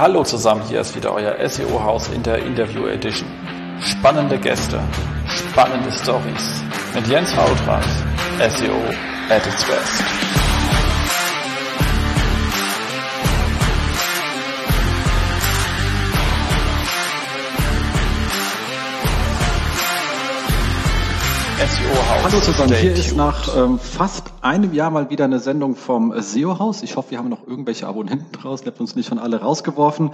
Hallo zusammen, hier ist wieder euer SEO-Haus in der Interview Edition. Spannende Gäste, spannende Stories mit Jens Hautrat, SEO at its best. Hallo zusammen, hier ist nach ähm, fast einem Jahr mal wieder eine Sendung vom SEO-Haus. Ich hoffe, wir haben noch irgendwelche Abonnenten draußen, ihr habt uns nicht schon alle rausgeworfen.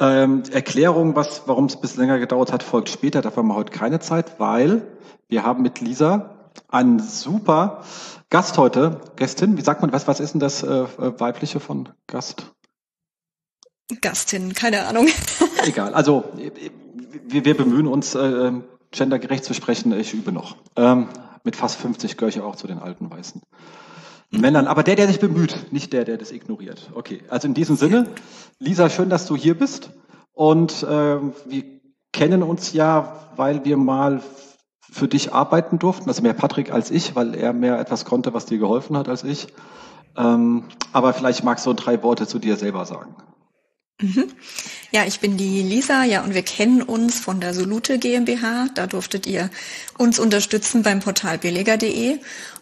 Ähm, Erklärung, was, warum es ein bisschen länger gedauert hat, folgt später. Dafür haben wir heute keine Zeit, weil wir haben mit Lisa einen super Gast heute, Gästin. Wie sagt man, was, was ist denn das äh, weibliche von Gast? Gastin, keine Ahnung. Egal, also wir, wir bemühen uns, äh, gendergerecht zu sprechen, ich übe noch. Ähm, mit fast 50 gehöre ich auch zu den alten weißen Männern. Aber der, der sich bemüht, nicht der, der das ignoriert. Okay, also in diesem Sinne, Lisa, schön, dass du hier bist. Und ähm, wir kennen uns ja, weil wir mal für dich arbeiten durften. Also mehr Patrick als ich, weil er mehr etwas konnte, was dir geholfen hat als ich. Ähm, aber vielleicht magst du drei Worte zu dir selber sagen. Mhm. Ja, ich bin die Lisa, ja, und wir kennen uns von der Solute GmbH. Da durftet ihr uns unterstützen beim Portal billiger.de.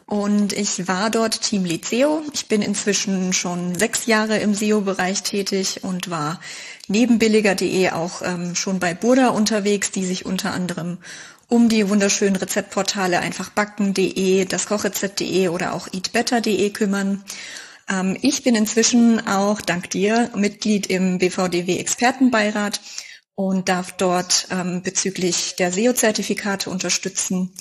Und ich war dort Teamlead SEO. Ich bin inzwischen schon sechs Jahre im SEO-Bereich tätig und war neben billiger.de auch ähm, schon bei Burda unterwegs, die sich unter anderem um die wunderschönen Rezeptportale einfach backen.de, das Kochrezept.de oder auch eatbetter.de kümmern. Ähm, ich bin inzwischen auch dank dir Mitglied im BVDW Expertenbeirat und darf dort ähm, bezüglich der SEO-Zertifikate unterstützen.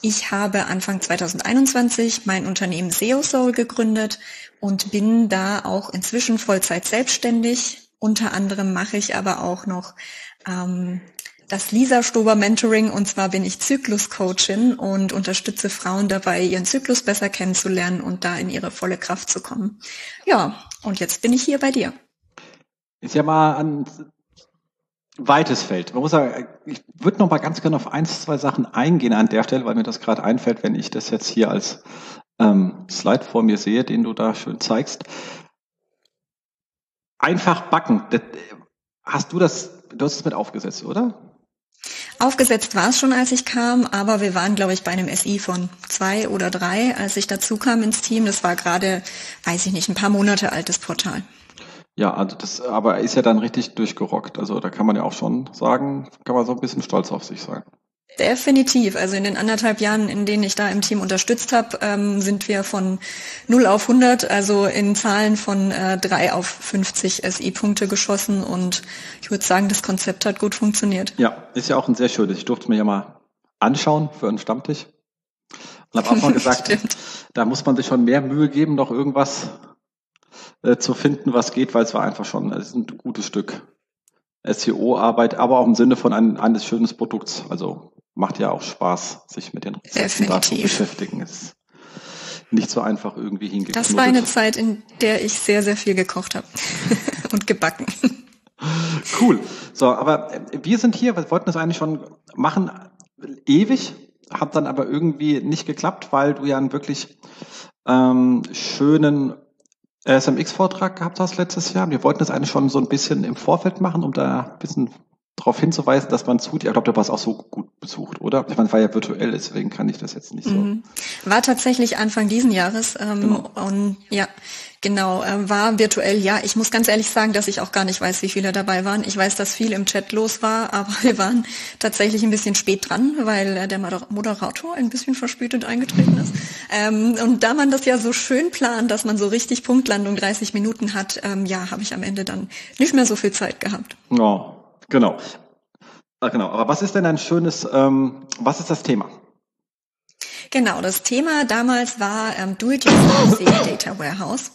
Ich habe Anfang 2021 mein Unternehmen SEO Soul gegründet und bin da auch inzwischen Vollzeit selbstständig. Unter anderem mache ich aber auch noch ähm, das Lisa Stober Mentoring und zwar bin ich Zykluscoachin und unterstütze Frauen dabei, ihren Zyklus besser kennenzulernen und da in ihre volle Kraft zu kommen. Ja, und jetzt bin ich hier bei dir. Ist ja mal ein weites Feld. Man muss sagen, ich würde noch mal ganz gerne auf eins, zwei Sachen eingehen an der Stelle, weil mir das gerade einfällt, wenn ich das jetzt hier als ähm, Slide vor mir sehe, den du da schön zeigst. Einfach backen. Das, hast du das, du hast es mit aufgesetzt, oder? Aufgesetzt war es schon, als ich kam, aber wir waren, glaube ich, bei einem SI von zwei oder drei, als ich dazu kam ins Team. Das war gerade, weiß ich nicht, ein paar Monate altes Portal. Ja, also das, aber ist ja dann richtig durchgerockt. Also da kann man ja auch schon sagen, kann man so ein bisschen stolz auf sich sein. Definitiv. Also in den anderthalb Jahren, in denen ich da im Team unterstützt habe, ähm, sind wir von 0 auf 100, also in Zahlen von äh, 3 auf 50 SI-Punkte geschossen. Und ich würde sagen, das Konzept hat gut funktioniert. Ja, ist ja auch ein sehr schönes. Ich durfte mir ja mal anschauen für einen Stammtisch. Und habe auch mal gesagt, da muss man sich schon mehr Mühe geben, noch irgendwas äh, zu finden, was geht, weil es war einfach schon, es ist ein gutes Stück SEO-Arbeit, aber auch im Sinne von ein, eines schönen Produkts. Also macht ja auch Spaß, sich mit den Daten zu beschäftigen. Ist nicht so einfach irgendwie hingekriegt. Das war eine Zeit, in der ich sehr, sehr viel gekocht habe und gebacken. Cool. So, aber wir sind hier, wir wollten das eigentlich schon machen, ewig, hat dann aber irgendwie nicht geklappt, weil du ja einen wirklich ähm, schönen SMX-Vortrag gehabt hast letztes Jahr. Wir wollten das eigentlich schon so ein bisschen im Vorfeld machen, um da ein bisschen darauf hinzuweisen, dass man zu, ich glaube, du warst auch so gut besucht, oder? Ich meine, war ja virtuell, deswegen kann ich das jetzt nicht so. Mhm. War tatsächlich Anfang diesen Jahres ähm, genau. und ja, genau, äh, war virtuell. Ja, ich muss ganz ehrlich sagen, dass ich auch gar nicht weiß, wie viele dabei waren. Ich weiß, dass viel im Chat los war, aber wir waren tatsächlich ein bisschen spät dran, weil äh, der Moderator ein bisschen verspätet eingetreten ist. Ähm, und da man das ja so schön plant, dass man so richtig Punktlandung 30 Minuten hat, ähm, ja, habe ich am Ende dann nicht mehr so viel Zeit gehabt. Ja, Genau. Ah, genau. Aber was ist denn ein schönes, ähm, was ist das Thema? Genau, das Thema damals war ähm, Do-it-yourself Data Warehouse.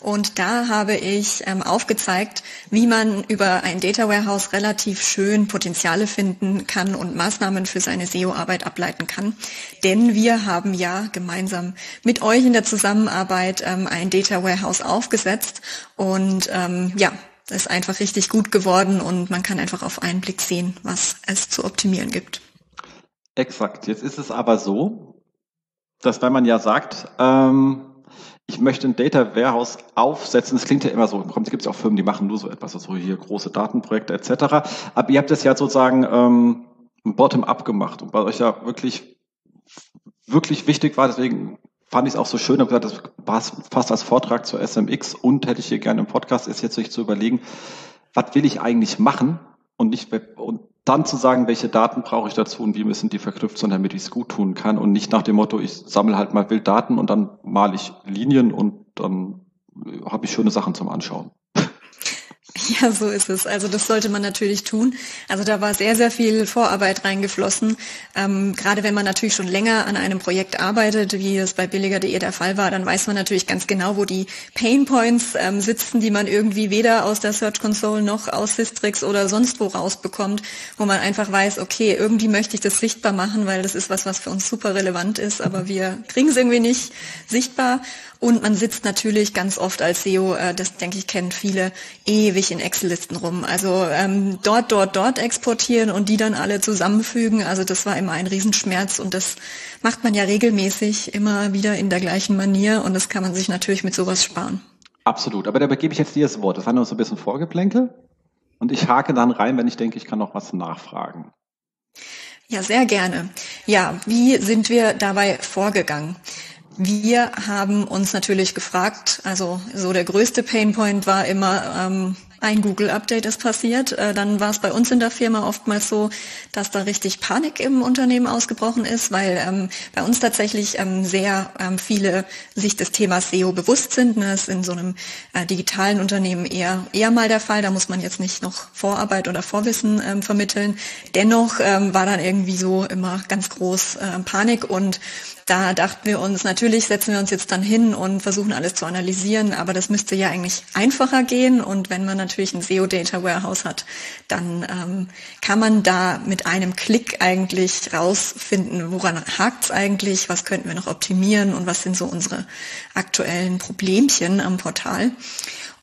Und da habe ich ähm, aufgezeigt, wie man über ein Data Warehouse relativ schön Potenziale finden kann und Maßnahmen für seine SEO-Arbeit ableiten kann. Denn wir haben ja gemeinsam mit euch in der Zusammenarbeit ähm, ein Data Warehouse aufgesetzt. Und ähm, ja, ist einfach richtig gut geworden und man kann einfach auf einen Blick sehen, was es zu optimieren gibt. Exakt. Jetzt ist es aber so, dass wenn man ja sagt, ähm, ich möchte ein Data Warehouse aufsetzen. Das klingt ja immer so. Es gibt ja auch Firmen, die machen nur so etwas, also hier große Datenprojekte etc. Aber ihr habt das ja sozusagen ähm, bottom-up gemacht und bei euch ja wirklich wirklich wichtig war. Deswegen fand ich es auch so schön, habe gesagt, das passt fast als Vortrag zur SMX und hätte ich hier gerne im Podcast, ist jetzt sich zu überlegen, was will ich eigentlich machen? Und nicht und dann zu sagen, welche Daten brauche ich dazu und wie müssen die verknüpft sein, damit ich es gut tun kann. Und nicht nach dem Motto, ich sammle halt mal wild Daten und dann male ich Linien und dann habe ich schöne Sachen zum Anschauen. Ja, so ist es. Also das sollte man natürlich tun. Also da war sehr, sehr viel Vorarbeit reingeflossen. Ähm, gerade wenn man natürlich schon länger an einem Projekt arbeitet, wie es bei billiger.de der Fall war, dann weiß man natürlich ganz genau, wo die Pain Points ähm, sitzen, die man irgendwie weder aus der Search Console noch aus Systrix oder sonst wo rausbekommt, wo man einfach weiß, okay, irgendwie möchte ich das sichtbar machen, weil das ist was, was für uns super relevant ist, aber wir kriegen es irgendwie nicht sichtbar. Und man sitzt natürlich ganz oft als SEO, äh, das denke ich kennen viele, ewig in Excel-Listen rum. Also ähm, dort, dort, dort exportieren und die dann alle zusammenfügen. Also das war immer ein Riesenschmerz und das macht man ja regelmäßig immer wieder in der gleichen Manier und das kann man sich natürlich mit sowas sparen. Absolut. Aber da gebe ich jetzt dir das Wort. Das war nur so ein bisschen Vorgeplänkel. Und ich hake dann rein, wenn ich denke, ich kann noch was nachfragen. Ja, sehr gerne. Ja, wie sind wir dabei vorgegangen? Wir haben uns natürlich gefragt, also so der größte Painpoint war immer, ähm, ein Google-Update ist passiert. Äh, dann war es bei uns in der Firma oftmals so, dass da richtig Panik im Unternehmen ausgebrochen ist, weil ähm, bei uns tatsächlich ähm, sehr ähm, viele sich des Themas SEO bewusst sind. Ne? Das ist in so einem äh, digitalen Unternehmen eher, eher mal der Fall. Da muss man jetzt nicht noch Vorarbeit oder Vorwissen ähm, vermitteln. Dennoch ähm, war dann irgendwie so immer ganz groß äh, Panik und da dachten wir uns, natürlich setzen wir uns jetzt dann hin und versuchen alles zu analysieren, aber das müsste ja eigentlich einfacher gehen. Und wenn man natürlich ein SEO Data Warehouse hat, dann ähm, kann man da mit einem Klick eigentlich rausfinden, woran hakt's eigentlich, was könnten wir noch optimieren und was sind so unsere aktuellen Problemchen am Portal.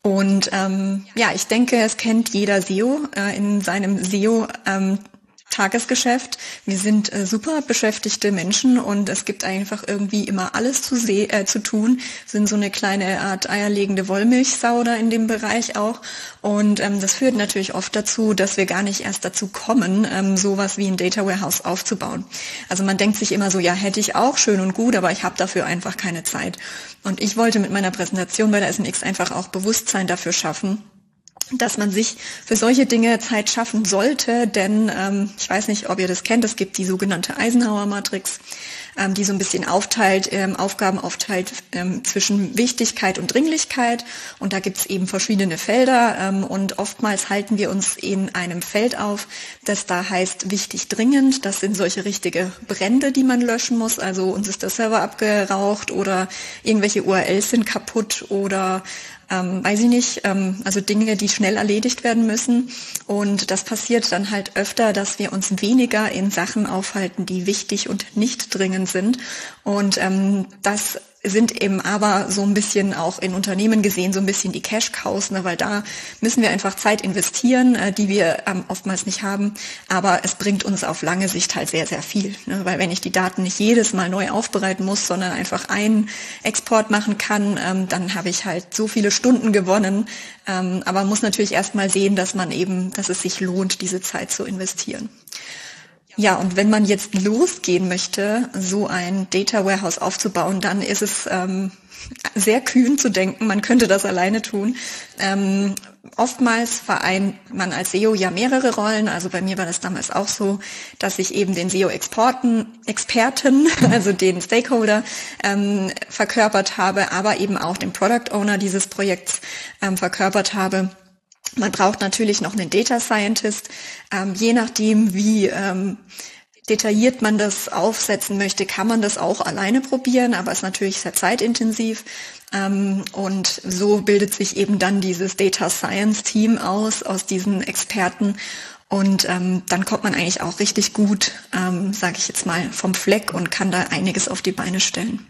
Und ähm, ja, ich denke, es kennt jeder SEO äh, in seinem SEO ähm, Tagesgeschäft. Wir sind äh, super beschäftigte Menschen und es gibt einfach irgendwie immer alles zu, äh, zu tun. Wir sind so eine kleine Art eierlegende Wollmilchsau da in dem Bereich auch. Und ähm, das führt natürlich oft dazu, dass wir gar nicht erst dazu kommen, ähm, sowas wie ein Data Warehouse aufzubauen. Also man denkt sich immer so, ja, hätte ich auch schön und gut, aber ich habe dafür einfach keine Zeit. Und ich wollte mit meiner Präsentation bei der SMX einfach auch Bewusstsein dafür schaffen, dass man sich für solche Dinge Zeit schaffen sollte, denn ähm, ich weiß nicht, ob ihr das kennt, es gibt die sogenannte Eisenhower-Matrix, ähm, die so ein bisschen aufteilt, ähm, Aufgaben aufteilt ähm, zwischen Wichtigkeit und Dringlichkeit. Und da gibt es eben verschiedene Felder ähm, und oftmals halten wir uns in einem Feld auf, das da heißt wichtig dringend, das sind solche richtige Brände, die man löschen muss, also uns ist der Server abgeraucht oder irgendwelche URLs sind kaputt oder ähm, weiß ich nicht, ähm, also Dinge, die schnell erledigt werden müssen. Und das passiert dann halt öfter, dass wir uns weniger in Sachen aufhalten, die wichtig und nicht dringend sind. Und ähm, das sind eben aber so ein bisschen auch in Unternehmen gesehen so ein bisschen die Cash-Cows, ne, weil da müssen wir einfach Zeit investieren, äh, die wir ähm, oftmals nicht haben. Aber es bringt uns auf lange Sicht halt sehr, sehr viel. Ne, weil wenn ich die Daten nicht jedes Mal neu aufbereiten muss, sondern einfach einen Export machen kann, ähm, dann habe ich halt so viele Stunden gewonnen. Ähm, aber man muss natürlich erstmal sehen, dass man eben, dass es sich lohnt, diese Zeit zu investieren. Ja, und wenn man jetzt losgehen möchte, so ein Data Warehouse aufzubauen, dann ist es ähm, sehr kühn zu denken, man könnte das alleine tun. Ähm, oftmals vereint man als SEO ja mehrere Rollen. Also bei mir war das damals auch so, dass ich eben den SEO-Exporten, Experten, also den Stakeholder ähm, verkörpert habe, aber eben auch den Product Owner dieses Projekts ähm, verkörpert habe man braucht natürlich noch einen Data Scientist. Ähm, je nachdem, wie ähm, detailliert man das aufsetzen möchte, kann man das auch alleine probieren, aber ist natürlich sehr zeitintensiv. Ähm, und so bildet sich eben dann dieses Data Science Team aus, aus diesen Experten. Und ähm, dann kommt man eigentlich auch richtig gut, ähm, sage ich jetzt mal, vom Fleck und kann da einiges auf die Beine stellen.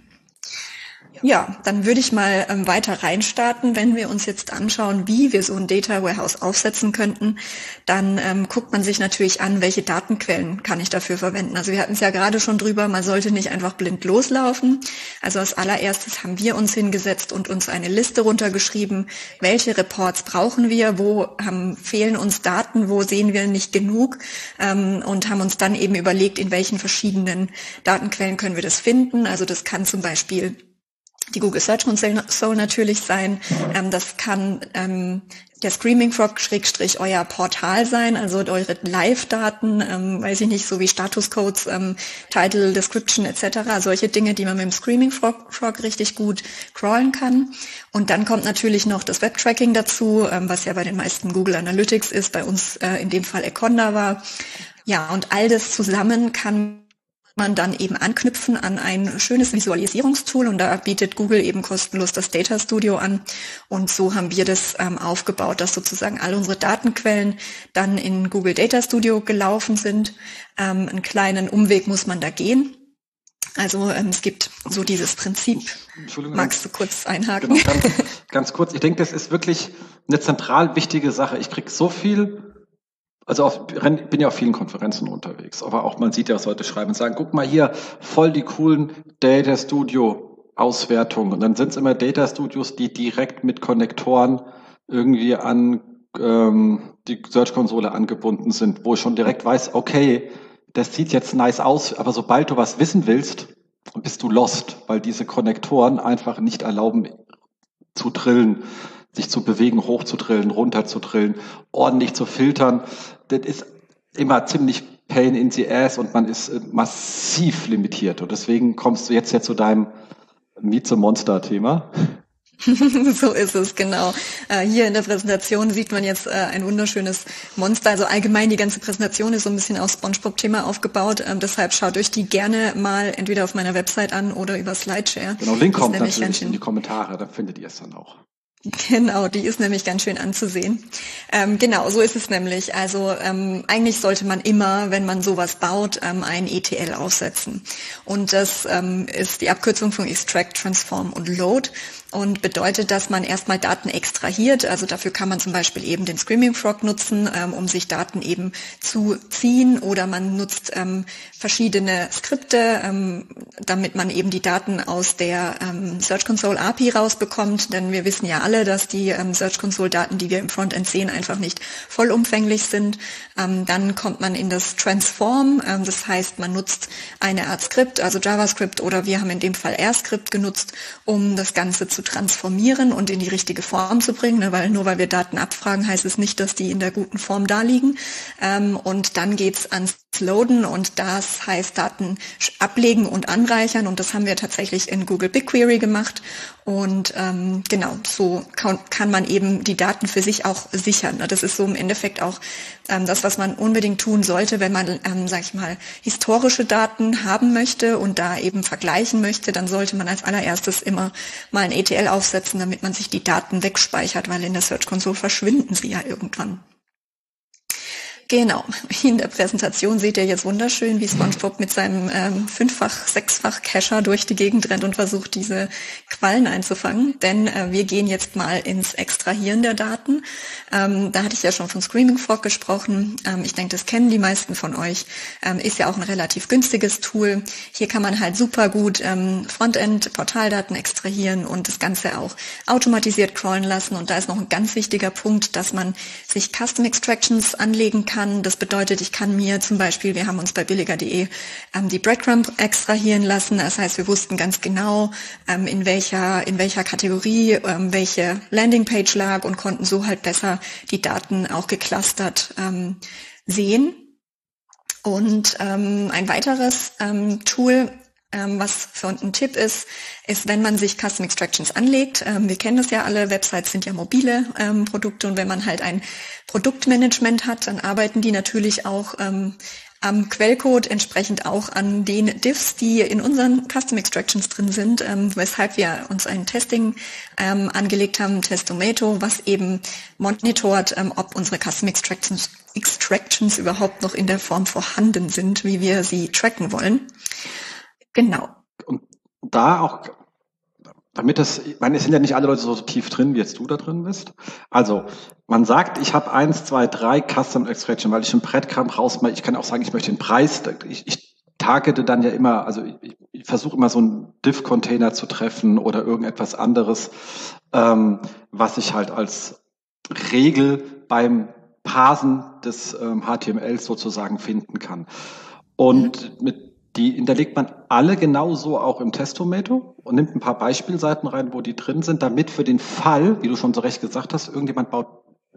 Ja, dann würde ich mal ähm, weiter reinstarten. Wenn wir uns jetzt anschauen, wie wir so ein Data Warehouse aufsetzen könnten, dann ähm, guckt man sich natürlich an, welche Datenquellen kann ich dafür verwenden. Also wir hatten es ja gerade schon drüber, man sollte nicht einfach blind loslaufen. Also als allererstes haben wir uns hingesetzt und uns eine Liste runtergeschrieben, welche Reports brauchen wir, wo haben, fehlen uns Daten, wo sehen wir nicht genug ähm, und haben uns dann eben überlegt, in welchen verschiedenen Datenquellen können wir das finden. Also das kann zum Beispiel die Google Search Console natürlich sein. Ähm, das kann ähm, der Screaming Frog Schrägstrich euer Portal sein, also eure Live-Daten, ähm, weiß ich nicht, so wie Statuscodes, ähm, Title, Description etc. Solche Dinge, die man mit dem Screaming Frog, Frog richtig gut crawlen kann. Und dann kommt natürlich noch das Web-Tracking dazu, ähm, was ja bei den meisten Google Analytics ist, bei uns äh, in dem Fall Econda war. Ja, und all das zusammen kann man dann eben anknüpfen an ein schönes Visualisierungstool und da bietet Google eben kostenlos das Data Studio an und so haben wir das ähm, aufgebaut, dass sozusagen all unsere Datenquellen dann in Google Data Studio gelaufen sind. Ähm, einen kleinen Umweg muss man da gehen. Also ähm, es gibt so dieses Prinzip. Magst du kurz einhaken? Genau, ganz, ganz kurz. Ich denke, das ist wirklich eine zentral wichtige Sache. Ich krieg so viel also auf, bin ja auf vielen Konferenzen unterwegs, aber auch man sieht ja, was Leute schreiben und sagen, guck mal hier, voll die coolen Data Studio Auswertungen. Und dann sind es immer Data Studios, die direkt mit Konnektoren irgendwie an ähm, die Search-Konsole angebunden sind, wo ich schon direkt weiß, okay, das sieht jetzt nice aus, aber sobald du was wissen willst, bist du lost, weil diese Konnektoren einfach nicht erlauben zu drillen sich zu bewegen, hochzudrillen, runterzudrillen, ordentlich zu filtern. Das ist immer ziemlich pain in the ass und man ist äh, massiv limitiert. Und deswegen kommst du jetzt ja zu deinem Meet the Monster Thema. so ist es, genau. Äh, hier in der Präsentation sieht man jetzt äh, ein wunderschönes Monster. Also allgemein die ganze Präsentation ist so ein bisschen auf SpongeBob-Thema aufgebaut. Ähm, deshalb schaut euch die gerne mal entweder auf meiner Website an oder über Slideshare. Genau, Link kommt natürlich in die Kommentare, da findet ihr es dann auch. Genau, die ist nämlich ganz schön anzusehen. Ähm, genau, so ist es nämlich. Also ähm, eigentlich sollte man immer, wenn man sowas baut, ähm, ein ETL aufsetzen. Und das ähm, ist die Abkürzung von Extract, Transform und Load und bedeutet, dass man erstmal Daten extrahiert. Also dafür kann man zum Beispiel eben den Screaming Frog nutzen, ähm, um sich Daten eben zu ziehen oder man nutzt ähm, verschiedene Skripte, ähm, damit man eben die Daten aus der ähm, Search Console API rausbekommt. Denn wir wissen ja alle, dass die ähm, Search Console Daten, die wir im Frontend sehen, einfach nicht vollumfänglich sind. Ähm, dann kommt man in das Transform. das heißt, man nutzt eine Art Skript, also JavaScript oder wir haben in dem Fall R-Script genutzt, um das Ganze zu transformieren und in die richtige Form zu bringen, ne, weil nur weil wir Daten abfragen, heißt es nicht, dass die in der guten Form da liegen. Ähm, und dann geht's ans Loaden und das heißt Daten ablegen und anreichern und das haben wir tatsächlich in Google BigQuery gemacht und ähm, genau so kann, kann, man eben die Daten für sich auch sichern. Das ist so im Endeffekt auch ähm, das, was man unbedingt tun sollte, wenn man, ähm, sag ich mal, historische Daten haben möchte und da eben vergleichen möchte, dann sollte man als allererstes immer mal ein ETL aufsetzen, damit man sich die Daten wegspeichert, weil in der Search Console verschwinden sie ja irgendwann. Genau. In der Präsentation seht ihr jetzt wunderschön, wie SpongeBob mit seinem ähm, fünffach, sechsfach Cacher durch die Gegend rennt und versucht, diese Quallen einzufangen. Denn äh, wir gehen jetzt mal ins Extrahieren der Daten. Ähm, da hatte ich ja schon von Screaming Frog gesprochen. Ähm, ich denke, das kennen die meisten von euch. Ähm, ist ja auch ein relativ günstiges Tool. Hier kann man halt super gut ähm, Frontend-Portaldaten extrahieren und das Ganze auch automatisiert crawlen lassen. Und da ist noch ein ganz wichtiger Punkt, dass man sich Custom Extractions anlegen kann kann. Das bedeutet, ich kann mir zum Beispiel, wir haben uns bei billiger.de ähm, die Breadcrumb extrahieren lassen. Das heißt, wir wussten ganz genau, ähm, in welcher, in welcher Kategorie ähm, welche Landingpage lag und konnten so halt besser die Daten auch geclustert ähm, sehen. Und ähm, ein weiteres ähm, Tool ähm, was für ein Tipp ist, ist, wenn man sich Custom Extractions anlegt, ähm, wir kennen das ja alle, Websites sind ja mobile ähm, Produkte und wenn man halt ein Produktmanagement hat, dann arbeiten die natürlich auch ähm, am Quellcode entsprechend auch an den Diffs, die in unseren Custom Extractions drin sind, ähm, weshalb wir uns ein Testing ähm, angelegt haben, Testomato, was eben monitort, ähm, ob unsere Custom Extractions, Extractions überhaupt noch in der Form vorhanden sind, wie wir sie tracken wollen. Genau. Und da auch damit das, ich meine, es sind ja nicht alle Leute so tief drin, wie jetzt du da drin bist. Also, man sagt, ich habe eins, zwei, drei Custom Extraction, weil ich ein Breadcrumb rausmache. Ich kann auch sagen, ich möchte den Preis. Ich, ich targete dann ja immer, also ich, ich versuche immer so einen Diff-Container zu treffen oder irgendetwas anderes, ähm, was ich halt als Regel beim Parsen des ähm, HTMLs sozusagen finden kann. Und mhm. mit die hinterlegt man alle genauso auch im Testomato und nimmt ein paar Beispielseiten rein, wo die drin sind, damit für den Fall, wie du schon so recht gesagt hast, irgendjemand baut,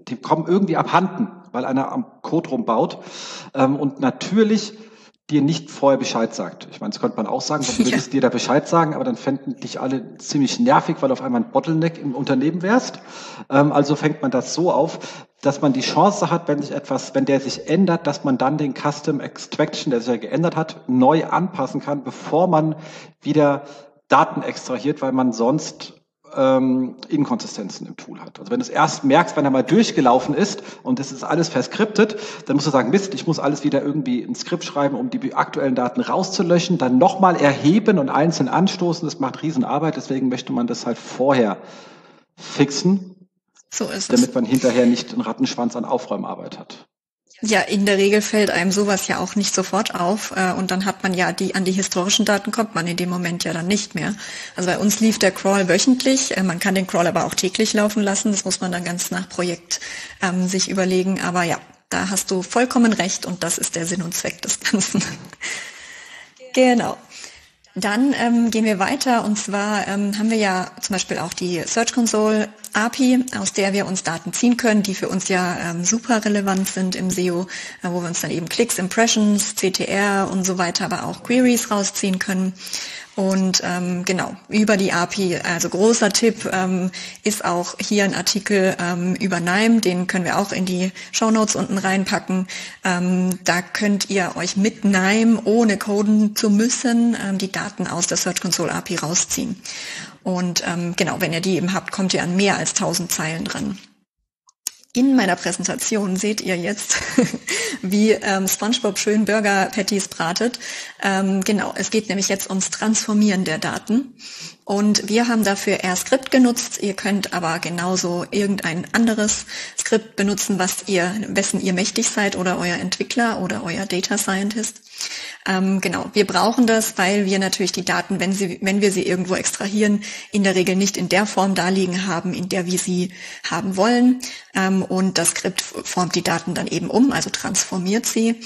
die kommen irgendwie abhanden, weil einer am Code rumbaut. Ähm, und natürlich dir nicht vorher Bescheid sagt. Ich meine, das könnte man auch sagen, dann würdest ja. dir da Bescheid sagen, aber dann fänden dich alle ziemlich nervig, weil du auf einmal ein Bottleneck im Unternehmen wärst. Ähm, also fängt man das so auf, dass man die Chance hat, wenn sich etwas, wenn der sich ändert, dass man dann den Custom Extraction, der sich ja geändert hat, neu anpassen kann, bevor man wieder Daten extrahiert, weil man sonst ähm, Inkonsistenzen im Tool hat. Also wenn du es erst merkst, wenn er mal durchgelaufen ist und es ist alles verskriptet, dann musst du sagen, Mist, ich muss alles wieder irgendwie ein Skript schreiben, um die aktuellen Daten rauszulöschen, dann nochmal erheben und einzeln anstoßen. Das macht Riesenarbeit, deswegen möchte man das halt vorher fixen, so ist damit es. man hinterher nicht einen Rattenschwanz an Aufräumarbeit hat. Ja, in der Regel fällt einem sowas ja auch nicht sofort auf äh, und dann hat man ja die an die historischen Daten kommt man in dem Moment ja dann nicht mehr. Also bei uns lief der Crawl wöchentlich, äh, man kann den Crawl aber auch täglich laufen lassen, das muss man dann ganz nach Projekt ähm, sich überlegen, aber ja, da hast du vollkommen recht und das ist der Sinn und Zweck des Ganzen. genau. Dann ähm, gehen wir weiter und zwar ähm, haben wir ja zum Beispiel auch die Search Console API, aus der wir uns Daten ziehen können, die für uns ja ähm, super relevant sind im SEO, äh, wo wir uns dann eben Klicks, Impressions, CTR und so weiter, aber auch Queries rausziehen können. Und ähm, genau, über die API, also großer Tipp, ähm, ist auch hier ein Artikel ähm, über NIME, den können wir auch in die Show Notes unten reinpacken. Ähm, da könnt ihr euch mit NIME, ohne coden zu müssen, ähm, die Daten aus der Search Console API rausziehen. Und ähm, genau, wenn ihr die eben habt, kommt ihr an mehr als 1000 Zeilen dran. In meiner Präsentation seht ihr jetzt, wie ähm, SpongeBob schön Burger Patties bratet. Ähm, genau, es geht nämlich jetzt ums Transformieren der Daten. Und wir haben dafür R-Skript genutzt. Ihr könnt aber genauso irgendein anderes Skript benutzen, was ihr, wessen ihr mächtig seid oder euer Entwickler oder euer Data Scientist. Ähm, genau, wir brauchen das, weil wir natürlich die Daten, wenn, sie, wenn wir sie irgendwo extrahieren, in der Regel nicht in der Form darliegen haben, in der wir sie haben wollen. Ähm, und das Skript formt die Daten dann eben um, also transformiert sie.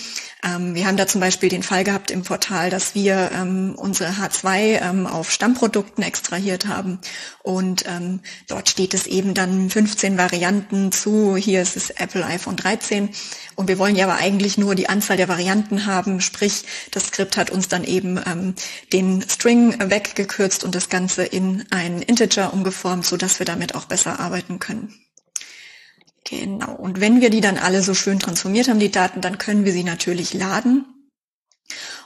Ähm, wir haben da zum Beispiel den Fall gehabt im Portal, dass wir ähm, unsere H2 ähm, auf Stammprodukten extrahiert haben. Und ähm, dort steht es eben dann 15 Varianten zu, hier ist es Apple iPhone 13 und wir wollen ja aber eigentlich nur die Anzahl der Varianten haben, sprich das Skript hat uns dann eben ähm, den String weggekürzt und das Ganze in einen Integer umgeformt, so dass wir damit auch besser arbeiten können. Genau. Und wenn wir die dann alle so schön transformiert haben, die Daten, dann können wir sie natürlich laden.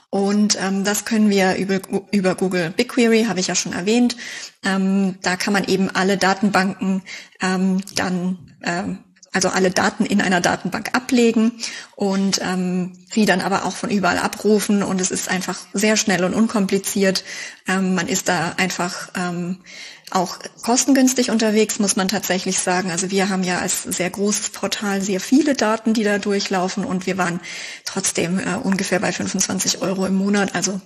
Und ähm, das können wir über, über Google BigQuery, habe ich ja schon erwähnt. Ähm, da kann man eben alle Datenbanken ähm, dann, ähm, also alle Daten in einer Datenbank ablegen und ähm, sie dann aber auch von überall abrufen. Und es ist einfach sehr schnell und unkompliziert. Ähm, man ist da einfach ähm, auch kostengünstig unterwegs, muss man tatsächlich sagen. Also wir haben ja als sehr großes Portal sehr viele Daten, die da durchlaufen und wir waren trotzdem äh, ungefähr bei 25 Euro im Monat. Also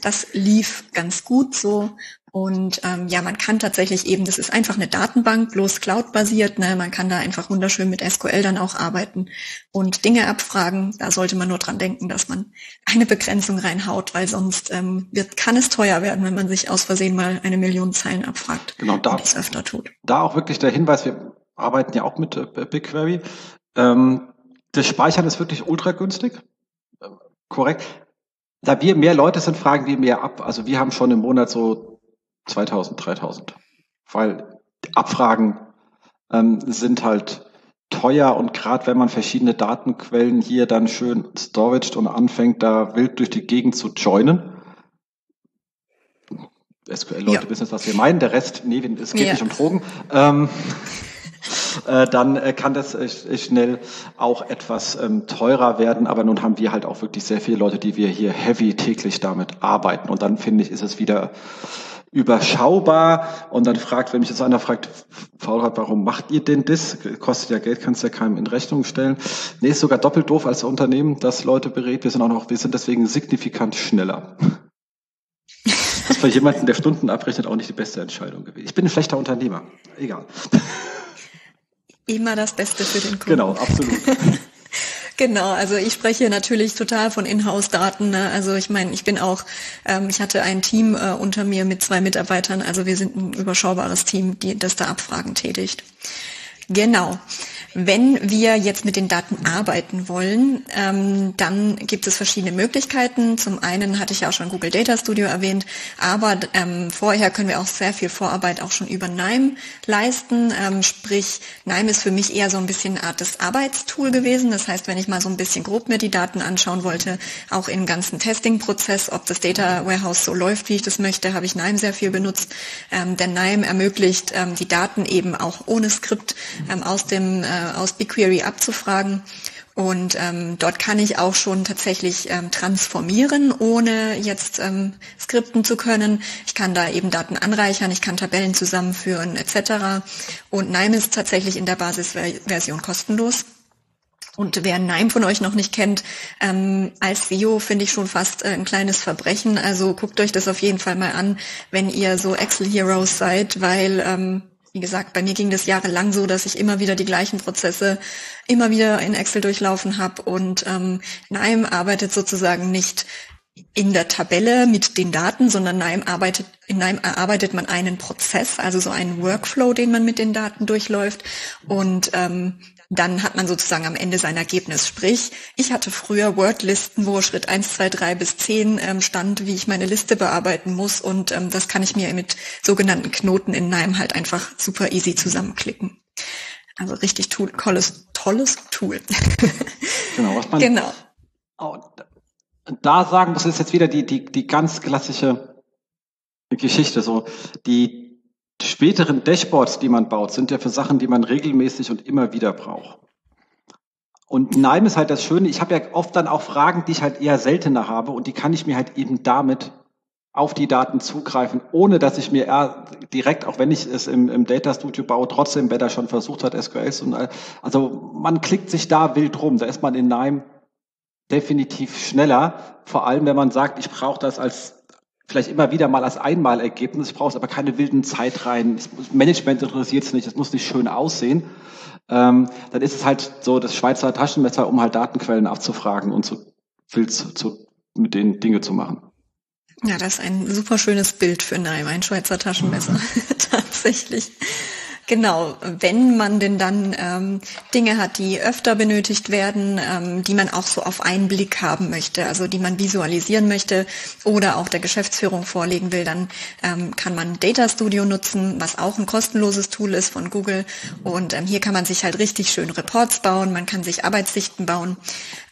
das lief ganz gut so und ähm, ja, man kann tatsächlich eben, das ist einfach eine Datenbank, bloß Cloud-basiert. Ne? Man kann da einfach wunderschön mit SQL dann auch arbeiten und Dinge abfragen. Da sollte man nur dran denken, dass man eine Begrenzung reinhaut, weil sonst ähm, wird, kann es teuer werden, wenn man sich aus Versehen mal eine Million Zeilen abfragt. Genau, da, und das öfter tut. Da auch wirklich der Hinweis, wir arbeiten ja auch mit äh, BigQuery. Ähm, das Speichern ist wirklich ultra günstig. Äh, korrekt. Da wir mehr Leute sind, fragen wir mehr ab. Also wir haben schon im Monat so 2000, 3000. Weil Abfragen ähm, sind halt teuer und gerade wenn man verschiedene Datenquellen hier dann schön storaged und anfängt, da wild durch die Gegend zu joinen, SQL-Leute ja. wissen jetzt, was wir meinen, der Rest, nee, es geht ja. nicht um Drogen, ähm, äh, dann äh, kann das äh, schnell auch etwas ähm, teurer werden. Aber nun haben wir halt auch wirklich sehr viele Leute, die wir hier heavy täglich damit arbeiten. Und dann finde ich, ist es wieder überschaubar und dann fragt, wenn mich jetzt einer fragt, Faulrad, warum macht ihr denn das? Kostet ja Geld, kannst ja keinem in Rechnung stellen. Nee, ist sogar doppelt doof als Unternehmen, das Leute berät. Wir sind auch noch, wir sind deswegen signifikant schneller. Das ist für jemanden, der Stunden abrechnet, auch nicht die beste Entscheidung gewesen. Ich bin ein schlechter Unternehmer. Egal. Immer das Beste für den Kunden. Genau, absolut. Genau, also ich spreche natürlich total von Inhouse-Daten. Ne? Also ich meine, ich bin auch, ähm, ich hatte ein Team äh, unter mir mit zwei Mitarbeitern, also wir sind ein überschaubares Team, die das da Abfragen tätigt. Genau. Wenn wir jetzt mit den Daten arbeiten wollen, ähm, dann gibt es verschiedene Möglichkeiten. Zum einen hatte ich ja auch schon Google Data Studio erwähnt, aber ähm, vorher können wir auch sehr viel Vorarbeit auch schon über NIME leisten. Ähm, sprich, NIME ist für mich eher so ein bisschen eine Art des Arbeitstool gewesen. Das heißt, wenn ich mal so ein bisschen grob mir die Daten anschauen wollte, auch im ganzen Testing-Prozess, ob das Data Warehouse so läuft, wie ich das möchte, habe ich NIME sehr viel benutzt. Ähm, denn NIME ermöglicht ähm, die Daten eben auch ohne Skript ähm, aus dem äh, aus BigQuery abzufragen. Und ähm, dort kann ich auch schon tatsächlich ähm, transformieren, ohne jetzt ähm, skripten zu können. Ich kann da eben Daten anreichern, ich kann Tabellen zusammenführen etc. Und NIME ist tatsächlich in der Basisversion kostenlos. Und wer NIME von euch noch nicht kennt, ähm, als SEO finde ich schon fast äh, ein kleines Verbrechen. Also guckt euch das auf jeden Fall mal an, wenn ihr so Excel Heroes seid, weil ähm, wie gesagt, bei mir ging das jahrelang so, dass ich immer wieder die gleichen Prozesse immer wieder in Excel durchlaufen habe und ähm, NIME arbeitet sozusagen nicht in der Tabelle mit den Daten, sondern NIME arbeitet, in NIME erarbeitet man einen Prozess, also so einen Workflow, den man mit den Daten durchläuft. Und ähm, dann hat man sozusagen am Ende sein Ergebnis. Sprich, ich hatte früher Wordlisten, wo Schritt 1, 2, 3 bis 10 ähm, stand, wie ich meine Liste bearbeiten muss. Und ähm, das kann ich mir mit sogenannten Knoten in NIME halt einfach super easy zusammenklicken. Also richtig tool, tolles, tolles Tool. Genau, was man genau. da sagen muss, ist jetzt wieder die, die, die ganz klassische Geschichte. So, die, späteren Dashboards, die man baut, sind ja für Sachen, die man regelmäßig und immer wieder braucht. Und Nime ist halt das Schöne, ich habe ja oft dann auch Fragen, die ich halt eher seltener habe und die kann ich mir halt eben damit auf die Daten zugreifen, ohne dass ich mir direkt, auch wenn ich es im, im Data Studio baue, trotzdem, wer da schon versucht hat, SQLs und also man klickt sich da wild rum. Da ist man in Nime definitiv schneller, vor allem wenn man sagt, ich brauche das als vielleicht immer wieder mal als Einmalergebnis. Ich brauche aber keine wilden Zeitreihen. Management interessiert es nicht. Es muss nicht schön aussehen. Ähm, dann ist es halt so das Schweizer Taschenmesser, um halt Datenquellen abzufragen und zu, zu, zu, mit denen Dinge zu machen. Ja, das ist ein super schönes Bild für Neim, ein Schweizer Taschenmesser. Tatsächlich. Genau, wenn man denn dann ähm, Dinge hat, die öfter benötigt werden, ähm, die man auch so auf einen Blick haben möchte, also die man visualisieren möchte oder auch der Geschäftsführung vorlegen will, dann ähm, kann man Data Studio nutzen, was auch ein kostenloses Tool ist von Google. Und ähm, hier kann man sich halt richtig schön Reports bauen, man kann sich Arbeitssichten bauen.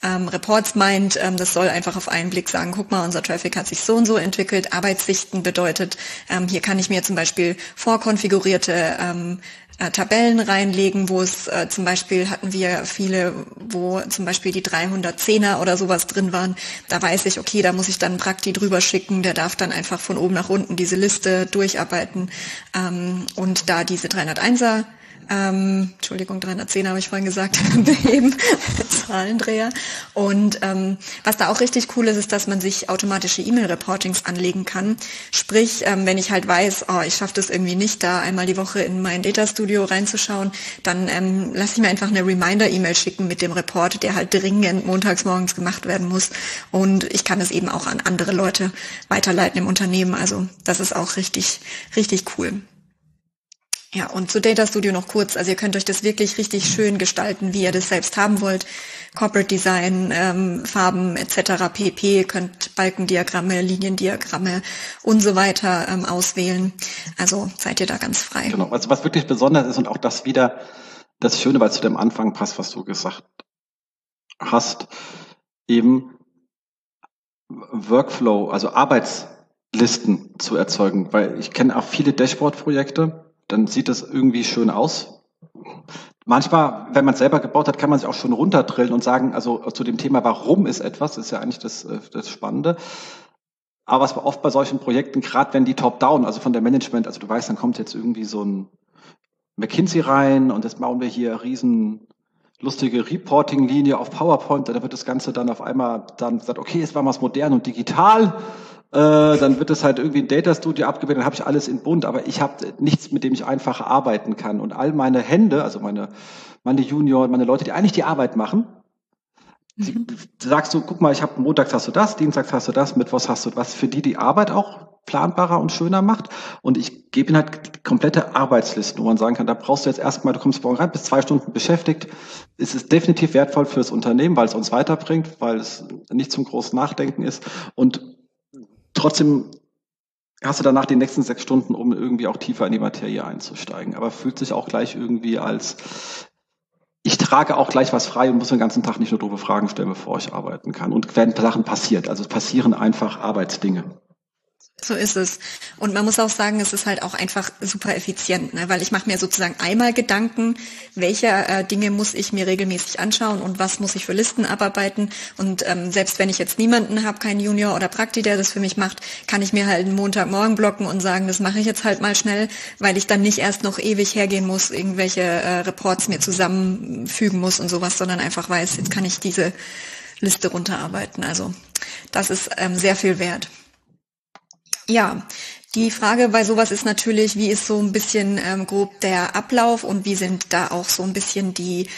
Ähm, Reports meint, ähm, das soll einfach auf einen Blick sagen, guck mal, unser Traffic hat sich so und so entwickelt. Arbeitssichten bedeutet, ähm, hier kann ich mir zum Beispiel vorkonfigurierte ähm, äh, Tabellen reinlegen, wo es äh, zum Beispiel hatten wir viele, wo zum Beispiel die 310er oder sowas drin waren. Da weiß ich, okay, da muss ich dann Prakti drüber schicken, der darf dann einfach von oben nach unten diese Liste durcharbeiten ähm, und da diese 301er ähm, Entschuldigung, 310 habe ich vorhin gesagt, beheben, Zahlendreher. Und ähm, was da auch richtig cool ist, ist, dass man sich automatische E-Mail-Reportings anlegen kann. Sprich, ähm, wenn ich halt weiß, oh, ich schaffe das irgendwie nicht, da einmal die Woche in mein Data Studio reinzuschauen, dann ähm, lasse ich mir einfach eine Reminder-E-Mail schicken mit dem Report, der halt dringend montags morgens gemacht werden muss. Und ich kann es eben auch an andere Leute weiterleiten im Unternehmen. Also das ist auch richtig, richtig cool. Ja, und zu Data Studio noch kurz. Also ihr könnt euch das wirklich richtig schön gestalten, wie ihr das selbst haben wollt. Corporate Design, ähm, Farben etc. pp. Könnt Balkendiagramme, Liniendiagramme und so weiter ähm, auswählen. Also seid ihr da ganz frei. Genau, also was wirklich besonders ist und auch das wieder das Schöne, weil es zu dem Anfang passt, was du gesagt hast, eben Workflow, also Arbeitslisten zu erzeugen, weil ich kenne auch viele Dashboard-Projekte, dann sieht das irgendwie schön aus. Manchmal, wenn man es selber gebaut hat, kann man sich auch schon runterdrillen und sagen, also zu dem Thema, warum ist etwas, ist ja eigentlich das, äh, das Spannende. Aber was oft bei solchen Projekten, gerade wenn die top-down, also von der Management, also du weißt, dann kommt jetzt irgendwie so ein McKinsey rein und jetzt bauen wir hier riesen lustige Reporting-Linie auf PowerPoint, da wird das Ganze dann auf einmal dann gesagt, okay, jetzt war es modern und digital, äh, dann wird es halt irgendwie ein Data Studio abgebildet, dann habe ich alles in bunt, aber ich habe nichts, mit dem ich einfach arbeiten kann. Und all meine Hände, also meine, meine Junior, meine Leute, die eigentlich die Arbeit machen, Mhm. Sagst du, guck mal, ich habe montags hast du das, dienstags hast du das, mittwochs hast du was für die die Arbeit auch planbarer und schöner macht. Und ich gebe ihnen halt komplette Arbeitslisten, wo man sagen kann, da brauchst du jetzt erstmal, du kommst morgen rein, bist zwei Stunden beschäftigt. Es ist definitiv wertvoll für das Unternehmen, weil es uns weiterbringt, weil es nicht zum großen Nachdenken ist. Und trotzdem hast du danach die nächsten sechs Stunden, um irgendwie auch tiefer in die Materie einzusteigen. Aber fühlt sich auch gleich irgendwie als ich trage auch gleich was frei und muss den ganzen Tag nicht nur doofe Fragen stellen, bevor ich arbeiten kann. Und werden Sachen passiert. Also passieren einfach Arbeitsdinge. So ist es. Und man muss auch sagen, es ist halt auch einfach super effizient, ne? weil ich mache mir sozusagen einmal Gedanken, welche äh, Dinge muss ich mir regelmäßig anschauen und was muss ich für Listen abarbeiten. Und ähm, selbst wenn ich jetzt niemanden habe, keinen Junior oder Prakti, der das für mich macht, kann ich mir halt einen Montagmorgen blocken und sagen, das mache ich jetzt halt mal schnell, weil ich dann nicht erst noch ewig hergehen muss, irgendwelche äh, Reports mir zusammenfügen muss und sowas, sondern einfach weiß, jetzt kann ich diese Liste runterarbeiten. Also das ist ähm, sehr viel wert. Ja, die Frage bei sowas ist natürlich, wie ist so ein bisschen ähm, grob der Ablauf und wie sind da auch so ein bisschen die,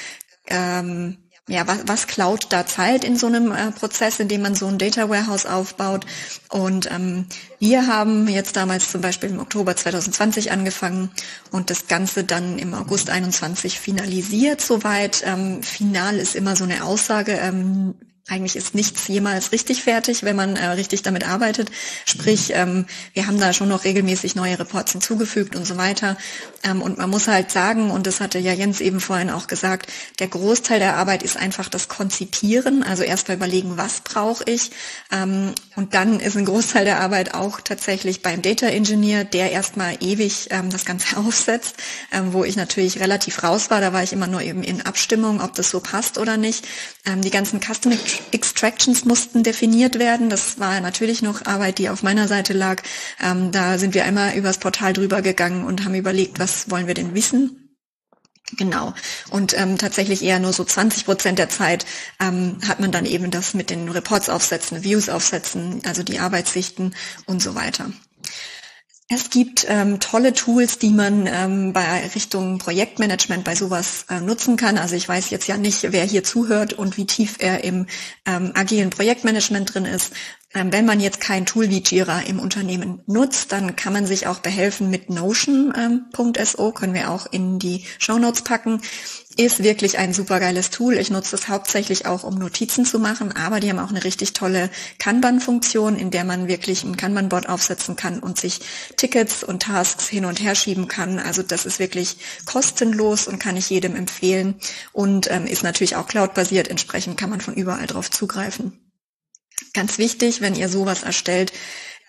ähm, ja, was, was klaut da Zeit in so einem äh, Prozess, in dem man so ein Data Warehouse aufbaut? Und ähm, wir haben jetzt damals zum Beispiel im Oktober 2020 angefangen und das Ganze dann im August 21 finalisiert soweit. Ähm, final ist immer so eine Aussage. Ähm, eigentlich ist nichts jemals richtig fertig, wenn man äh, richtig damit arbeitet. Sprich, ähm, wir haben da schon noch regelmäßig neue Reports hinzugefügt und so weiter. Ähm, und man muss halt sagen, und das hatte ja Jens eben vorhin auch gesagt, der Großteil der Arbeit ist einfach das Konzipieren, also erstmal überlegen, was brauche ich. Ähm, und dann ist ein Großteil der Arbeit auch tatsächlich beim Data Engineer, der erstmal ewig ähm, das Ganze aufsetzt, ähm, wo ich natürlich relativ raus war. Da war ich immer nur eben in Abstimmung, ob das so passt oder nicht. Ähm, die ganzen Custom Extractions mussten definiert werden. Das war natürlich noch Arbeit, die auf meiner Seite lag. Ähm, da sind wir einmal übers Portal drüber gegangen und haben überlegt, was wollen wir denn wissen? Genau. Und ähm, tatsächlich eher nur so 20 Prozent der Zeit ähm, hat man dann eben das mit den Reports aufsetzen, Views aufsetzen, also die Arbeitssichten und so weiter. Es gibt ähm, tolle Tools, die man ähm, bei Richtung Projektmanagement bei sowas äh, nutzen kann. Also ich weiß jetzt ja nicht, wer hier zuhört und wie tief er im ähm, agilen Projektmanagement drin ist. Ähm, wenn man jetzt kein Tool wie Jira im Unternehmen nutzt, dann kann man sich auch behelfen mit Notion.so, ähm, können wir auch in die Show Notes packen ist wirklich ein super geiles Tool. Ich nutze es hauptsächlich auch, um Notizen zu machen, aber die haben auch eine richtig tolle Kanban-Funktion, in der man wirklich ein Kanban-Board aufsetzen kann und sich Tickets und Tasks hin und her schieben kann. Also das ist wirklich kostenlos und kann ich jedem empfehlen und ähm, ist natürlich auch cloud-basiert. Entsprechend kann man von überall drauf zugreifen. Ganz wichtig, wenn ihr sowas erstellt,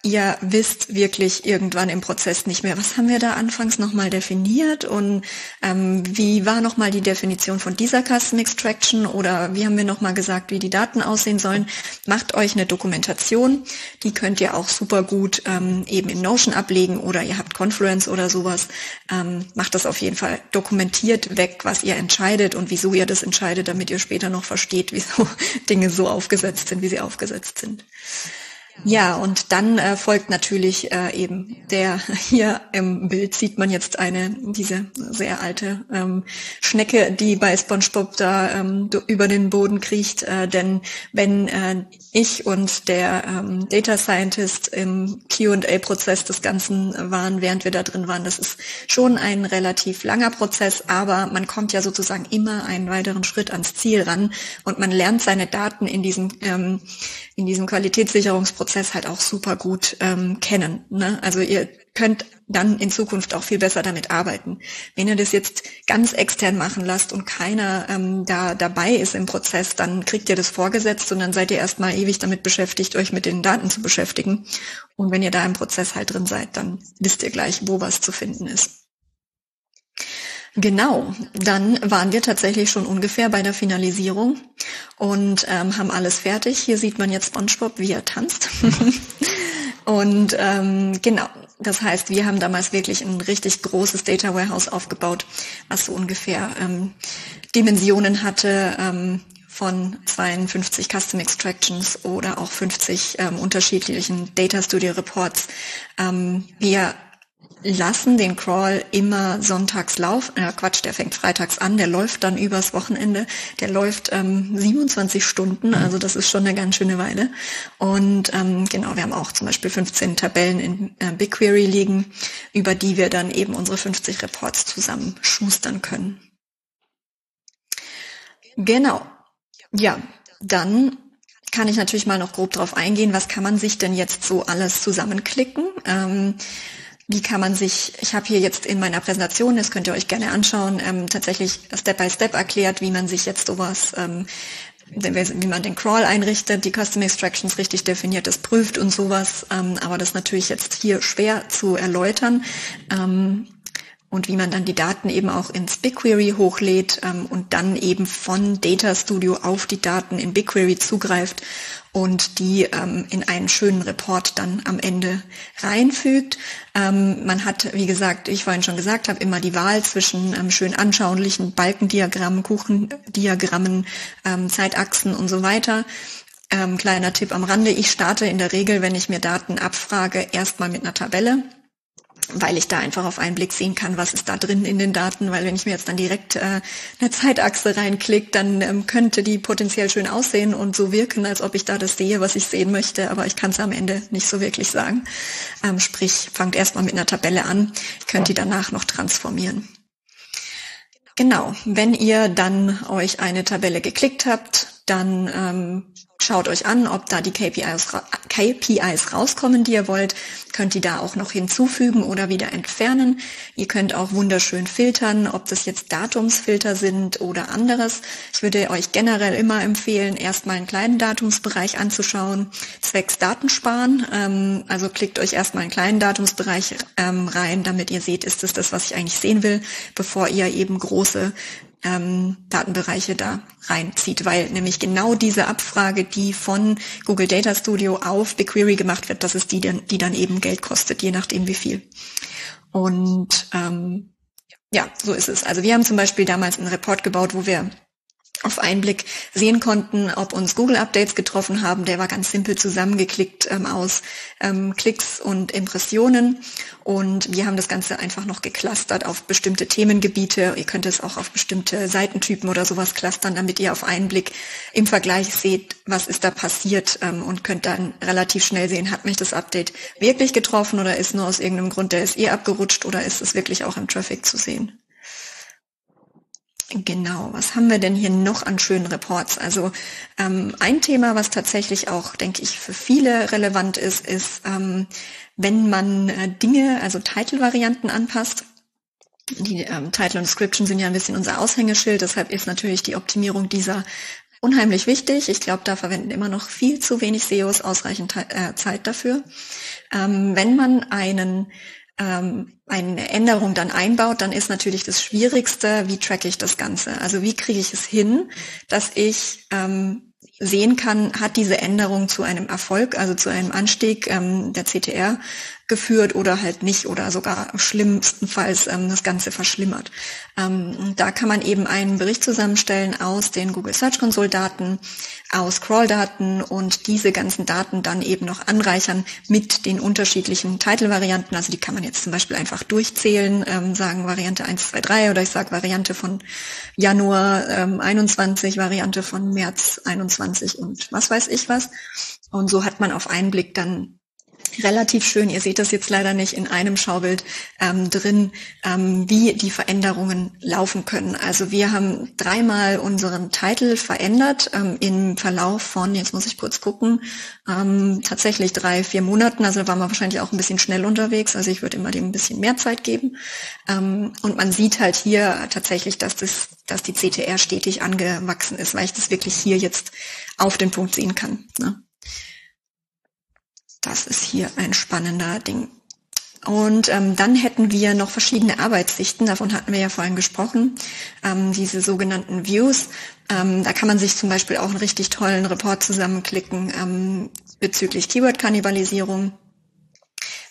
ihr wisst wirklich irgendwann im Prozess nicht mehr, was haben wir da anfangs nochmal definiert und ähm, wie war nochmal die Definition von dieser Custom Extraction oder wie haben wir nochmal gesagt, wie die Daten aussehen sollen. Macht euch eine Dokumentation, die könnt ihr auch super gut ähm, eben in Notion ablegen oder ihr habt Confluence oder sowas. Ähm, macht das auf jeden Fall. Dokumentiert weg, was ihr entscheidet und wieso ihr das entscheidet, damit ihr später noch versteht, wieso Dinge so aufgesetzt sind, wie sie aufgesetzt sind. Ja, und dann äh, folgt natürlich äh, eben der, hier im Bild sieht man jetzt eine, diese sehr alte ähm, Schnecke, die bei SpongeBob da ähm, über den Boden kriecht, äh, denn wenn äh, ich und der ähm, Data Scientist im Q&A-Prozess des Ganzen waren, während wir da drin waren, das ist schon ein relativ langer Prozess, aber man kommt ja sozusagen immer einen weiteren Schritt ans Ziel ran und man lernt seine Daten in diesem, ähm, in diesem Qualitätssicherungsprozess Prozess halt auch super gut ähm, kennen. Ne? Also ihr könnt dann in Zukunft auch viel besser damit arbeiten. Wenn ihr das jetzt ganz extern machen lasst und keiner ähm, da dabei ist im Prozess, dann kriegt ihr das vorgesetzt und dann seid ihr erstmal ewig damit beschäftigt, euch mit den Daten zu beschäftigen. Und wenn ihr da im Prozess halt drin seid, dann wisst ihr gleich, wo was zu finden ist. Genau, dann waren wir tatsächlich schon ungefähr bei der Finalisierung und ähm, haben alles fertig. Hier sieht man jetzt SpongeBob, wie er tanzt. Und ähm, genau, das heißt, wir haben damals wirklich ein richtig großes Data Warehouse aufgebaut, was so ungefähr ähm, Dimensionen hatte ähm, von 52 Custom Extractions oder auch 50 ähm, unterschiedlichen Data Studio Reports. Ähm, wir lassen den Crawl immer sonntags laufen. Äh, Quatsch, der fängt freitags an, der läuft dann übers Wochenende. Der läuft ähm, 27 Stunden, also das ist schon eine ganz schöne Weile. Und ähm, genau, wir haben auch zum Beispiel 15 Tabellen in äh, BigQuery liegen, über die wir dann eben unsere 50 Reports zusammen schustern können. Genau. Ja, dann kann ich natürlich mal noch grob drauf eingehen, was kann man sich denn jetzt so alles zusammenklicken? Ähm, wie kann man sich, ich habe hier jetzt in meiner Präsentation, das könnt ihr euch gerne anschauen, ähm, tatsächlich Step by Step erklärt, wie man sich jetzt sowas, ähm, wie man den Crawl einrichtet, die Custom Extractions richtig definiert, das prüft und sowas. Ähm, aber das natürlich jetzt hier schwer zu erläutern. Ähm, und wie man dann die Daten eben auch ins BigQuery hochlädt ähm, und dann eben von Data Studio auf die Daten in BigQuery zugreift und die ähm, in einen schönen Report dann am Ende reinfügt. Ähm, man hat, wie gesagt, ich vorhin schon gesagt habe, immer die Wahl zwischen ähm, schön anschaulichen Balkendiagrammen, Kuchendiagrammen, ähm, Zeitachsen und so weiter. Ähm, kleiner Tipp am Rande, ich starte in der Regel, wenn ich mir Daten abfrage, erstmal mit einer Tabelle weil ich da einfach auf einen Blick sehen kann, was ist da drin in den Daten, weil wenn ich mir jetzt dann direkt äh, eine Zeitachse reinklicke, dann ähm, könnte die potenziell schön aussehen und so wirken, als ob ich da das sehe, was ich sehen möchte, aber ich kann es am Ende nicht so wirklich sagen. Ähm, sprich, fangt erstmal mit einer Tabelle an, könnt die danach noch transformieren. Genau, wenn ihr dann euch eine Tabelle geklickt habt, dann ähm, Schaut euch an, ob da die KPIs, KPIs rauskommen, die ihr wollt. Könnt ihr da auch noch hinzufügen oder wieder entfernen. Ihr könnt auch wunderschön filtern, ob das jetzt Datumsfilter sind oder anderes. Ich würde euch generell immer empfehlen, erstmal einen kleinen Datumsbereich anzuschauen, zwecks Datensparen. Ähm, also klickt euch erstmal einen kleinen Datumsbereich ähm, rein, damit ihr seht, ist es das, was ich eigentlich sehen will, bevor ihr eben große ähm, Datenbereiche da reinzieht, weil nämlich genau diese Abfrage, die von Google Data Studio auf BigQuery gemacht wird, das ist die, die dann eben Geld kostet, je nachdem wie viel. Und ähm, ja, so ist es. Also wir haben zum Beispiel damals einen Report gebaut, wo wir auf einen Blick sehen konnten, ob uns Google-Updates getroffen haben. Der war ganz simpel zusammengeklickt ähm, aus ähm, Klicks und Impressionen. Und wir haben das Ganze einfach noch geclustert auf bestimmte Themengebiete. Ihr könnt es auch auf bestimmte Seitentypen oder sowas clustern, damit ihr auf einen Blick im Vergleich seht, was ist da passiert ähm, und könnt dann relativ schnell sehen, hat mich das Update wirklich getroffen oder ist nur aus irgendeinem Grund der SE abgerutscht oder ist es wirklich auch im Traffic zu sehen. Genau, was haben wir denn hier noch an schönen Reports? Also ähm, ein Thema, was tatsächlich auch, denke ich, für viele relevant ist, ist, ähm, wenn man äh, Dinge, also Title-Varianten anpasst. Die ähm, Title und Description sind ja ein bisschen unser Aushängeschild, deshalb ist natürlich die Optimierung dieser unheimlich wichtig. Ich glaube, da verwenden immer noch viel zu wenig SEOs ausreichend äh, Zeit dafür. Ähm, wenn man einen ähm, eine Änderung dann einbaut, dann ist natürlich das Schwierigste, wie tracke ich das Ganze? Also wie kriege ich es hin, dass ich ähm, sehen kann, hat diese Änderung zu einem Erfolg, also zu einem Anstieg ähm, der CTR geführt oder halt nicht oder sogar schlimmstenfalls ähm, das Ganze verschlimmert. Ähm, da kann man eben einen Bericht zusammenstellen aus den Google Search Console Daten, aus Crawl-Daten und diese ganzen Daten dann eben noch anreichern mit den unterschiedlichen Title-Varianten. Also die kann man jetzt zum Beispiel einfach durchzählen, ähm, sagen Variante 1, 2, 3 oder ich sage Variante von Januar ähm, 21, Variante von März 21 und was weiß ich was. Und so hat man auf einen Blick dann relativ schön, ihr seht das jetzt leider nicht in einem Schaubild ähm, drin, ähm, wie die Veränderungen laufen können. Also wir haben dreimal unseren Titel verändert ähm, im Verlauf von, jetzt muss ich kurz gucken, ähm, tatsächlich drei, vier Monaten. Also da waren wir wahrscheinlich auch ein bisschen schnell unterwegs. Also ich würde immer dem ein bisschen mehr Zeit geben. Ähm, und man sieht halt hier tatsächlich, dass das, dass die CTR stetig angewachsen ist, weil ich das wirklich hier jetzt auf den Punkt sehen kann. Ne? Das ist hier ein spannender Ding. Und ähm, dann hätten wir noch verschiedene Arbeitssichten, davon hatten wir ja vorhin gesprochen, ähm, diese sogenannten Views. Ähm, da kann man sich zum Beispiel auch einen richtig tollen Report zusammenklicken ähm, bezüglich Keyword-Kannibalisierung.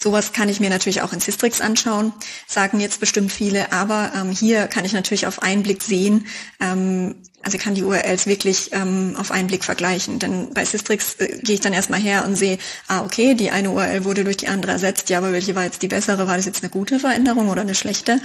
Sowas kann ich mir natürlich auch in Systrix anschauen, sagen jetzt bestimmt viele, aber ähm, hier kann ich natürlich auf einen Blick sehen, ähm, also kann die URLs wirklich ähm, auf einen Blick vergleichen. Denn bei Systrix äh, gehe ich dann erstmal her und sehe, ah, okay, die eine URL wurde durch die andere ersetzt, ja, aber welche war jetzt die bessere? War das jetzt eine gute Veränderung oder eine schlechte?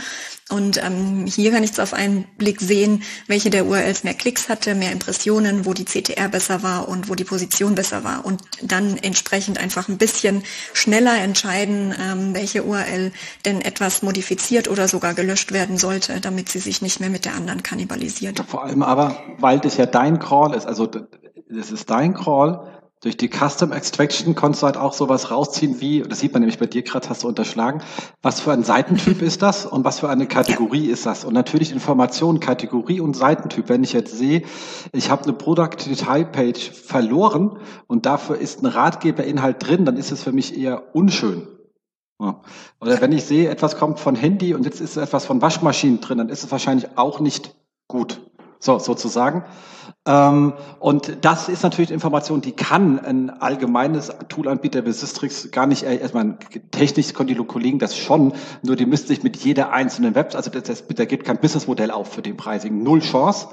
Und ähm, hier kann ich es auf einen Blick sehen, welche der URLs mehr Klicks hatte, mehr Impressionen, wo die CTR besser war und wo die Position besser war. Und dann entsprechend einfach ein bisschen schneller entscheiden, ähm, welche URL denn etwas modifiziert oder sogar gelöscht werden sollte, damit sie sich nicht mehr mit der anderen kannibalisiert. Vor allem aber, weil das ja dein Call ist, also das ist dein Call, durch die Custom Extraction konntest du halt auch sowas rausziehen wie, das sieht man nämlich bei dir gerade, hast du unterschlagen, was für ein Seitentyp ist das und was für eine Kategorie ist das? Und natürlich Informationen, Kategorie und Seitentyp. Wenn ich jetzt sehe, ich habe eine Product Detail Page verloren und dafür ist ein Ratgeberinhalt drin, dann ist es für mich eher unschön. Oder wenn ich sehe, etwas kommt von Handy und jetzt ist etwas von Waschmaschinen drin, dann ist es wahrscheinlich auch nicht gut. So, sozusagen. Ähm, und das ist natürlich Information, die kann ein allgemeines Toolanbieter wie Systrix gar nicht, erstmal technisch können die Kollegen das schon, nur die müssten sich mit jeder einzelnen Webs, also das, das, da gibt kein Businessmodell auf für den Pricing, null Chance.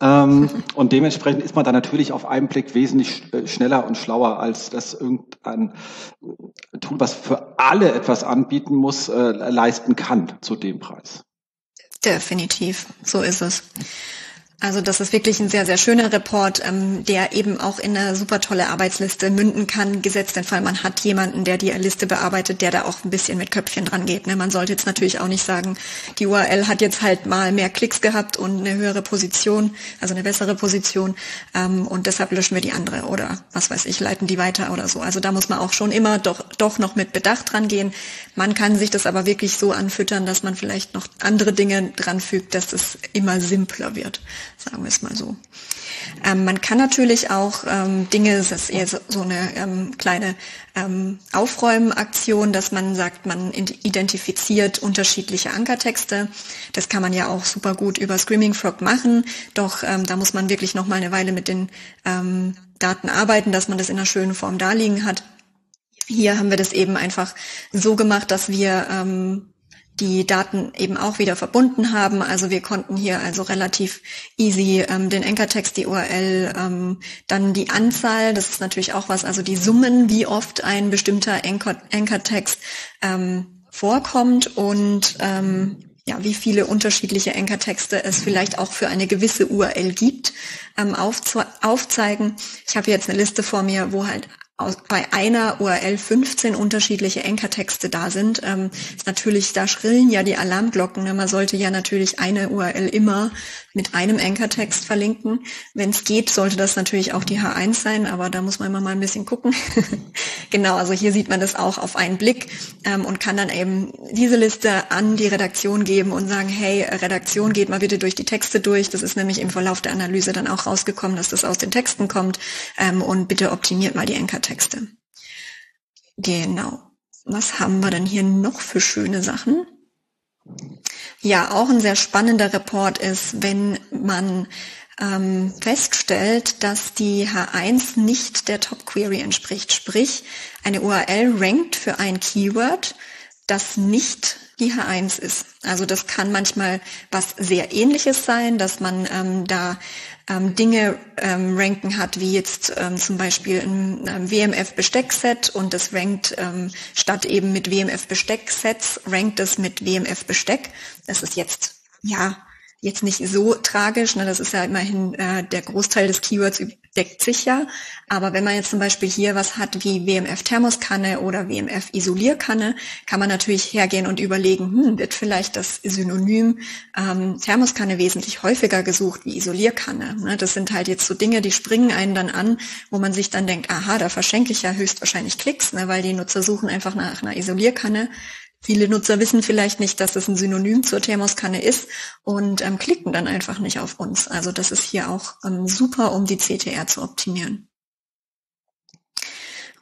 Ähm, und dementsprechend ist man da natürlich auf einen Blick wesentlich äh, schneller und schlauer, als das irgendein Tool, was für alle etwas anbieten muss, äh, leisten kann zu dem Preis. Definitiv, so ist es. Also das ist wirklich ein sehr, sehr schöner Report, ähm, der eben auch in eine super tolle Arbeitsliste münden kann, gesetzt den Fall, man hat jemanden, der die Liste bearbeitet, der da auch ein bisschen mit Köpfchen dran geht. Ne? Man sollte jetzt natürlich auch nicht sagen, die URL hat jetzt halt mal mehr Klicks gehabt und eine höhere Position, also eine bessere Position ähm, und deshalb löschen wir die andere oder was weiß ich, leiten die weiter oder so. Also da muss man auch schon immer doch, doch noch mit Bedacht dran gehen. Man kann sich das aber wirklich so anfüttern, dass man vielleicht noch andere Dinge dran fügt, dass es immer simpler wird sagen wir es mal so. Ähm, man kann natürlich auch ähm, Dinge, das ist eher so, so eine ähm, kleine ähm, Aufräumaktion, dass man sagt, man identifiziert unterschiedliche Ankertexte. Das kann man ja auch super gut über Screaming Frog machen, doch ähm, da muss man wirklich noch mal eine Weile mit den ähm, Daten arbeiten, dass man das in einer schönen Form darliegen hat. Hier haben wir das eben einfach so gemacht, dass wir ähm, die Daten eben auch wieder verbunden haben. Also wir konnten hier also relativ easy ähm, den Anchor-Text, die URL, ähm, dann die Anzahl, das ist natürlich auch was, also die Summen, wie oft ein bestimmter Anchor-Text ähm, vorkommt und ähm, ja, wie viele unterschiedliche Anchor-Texte es vielleicht auch für eine gewisse URL gibt, ähm, aufzeigen. Ich habe jetzt eine Liste vor mir, wo halt aus, bei einer URL 15 unterschiedliche Ankertexte da sind, ähm, ist natürlich, da schrillen ja die Alarmglocken. Ne? Man sollte ja natürlich eine URL immer mit einem Ankertext verlinken. Wenn es geht, sollte das natürlich auch die H1 sein, aber da muss man immer mal ein bisschen gucken. genau, also hier sieht man das auch auf einen Blick ähm, und kann dann eben diese Liste an die Redaktion geben und sagen, hey, Redaktion, geht mal bitte durch die Texte durch. Das ist nämlich im Verlauf der Analyse dann auch rausgekommen, dass das aus den Texten kommt ähm, und bitte optimiert mal die Ankertexte. Genau. Was haben wir denn hier noch für schöne Sachen? Ja, auch ein sehr spannender Report ist, wenn man ähm, feststellt, dass die H1 nicht der Top Query entspricht. Sprich, eine URL rankt für ein Keyword, das nicht die H1 ist. Also das kann manchmal was sehr ähnliches sein, dass man ähm, da ähm, Dinge ähm, ranken hat, wie jetzt ähm, zum Beispiel ein ähm, WMF-Besteckset und das rankt ähm, statt eben mit WMF-Bestecksets, rankt es mit WMF-Besteck. Das ist jetzt, ja, jetzt nicht so tragisch, ne? das ist ja immerhin äh, der Großteil des Keywords deckt sich ja. Aber wenn man jetzt zum Beispiel hier was hat wie WMF Thermoskanne oder WMF Isolierkanne, kann man natürlich hergehen und überlegen, hm, wird vielleicht das Synonym ähm, Thermoskanne wesentlich häufiger gesucht wie Isolierkanne. Ne? Das sind halt jetzt so Dinge, die springen einen dann an, wo man sich dann denkt, aha, da verschenke ich ja höchstwahrscheinlich Klicks, ne? weil die Nutzer suchen einfach nach einer Isolierkanne. Viele Nutzer wissen vielleicht nicht, dass es ein Synonym zur Thermoskanne ist und ähm, klicken dann einfach nicht auf uns. Also das ist hier auch ähm, super, um die CTR zu optimieren.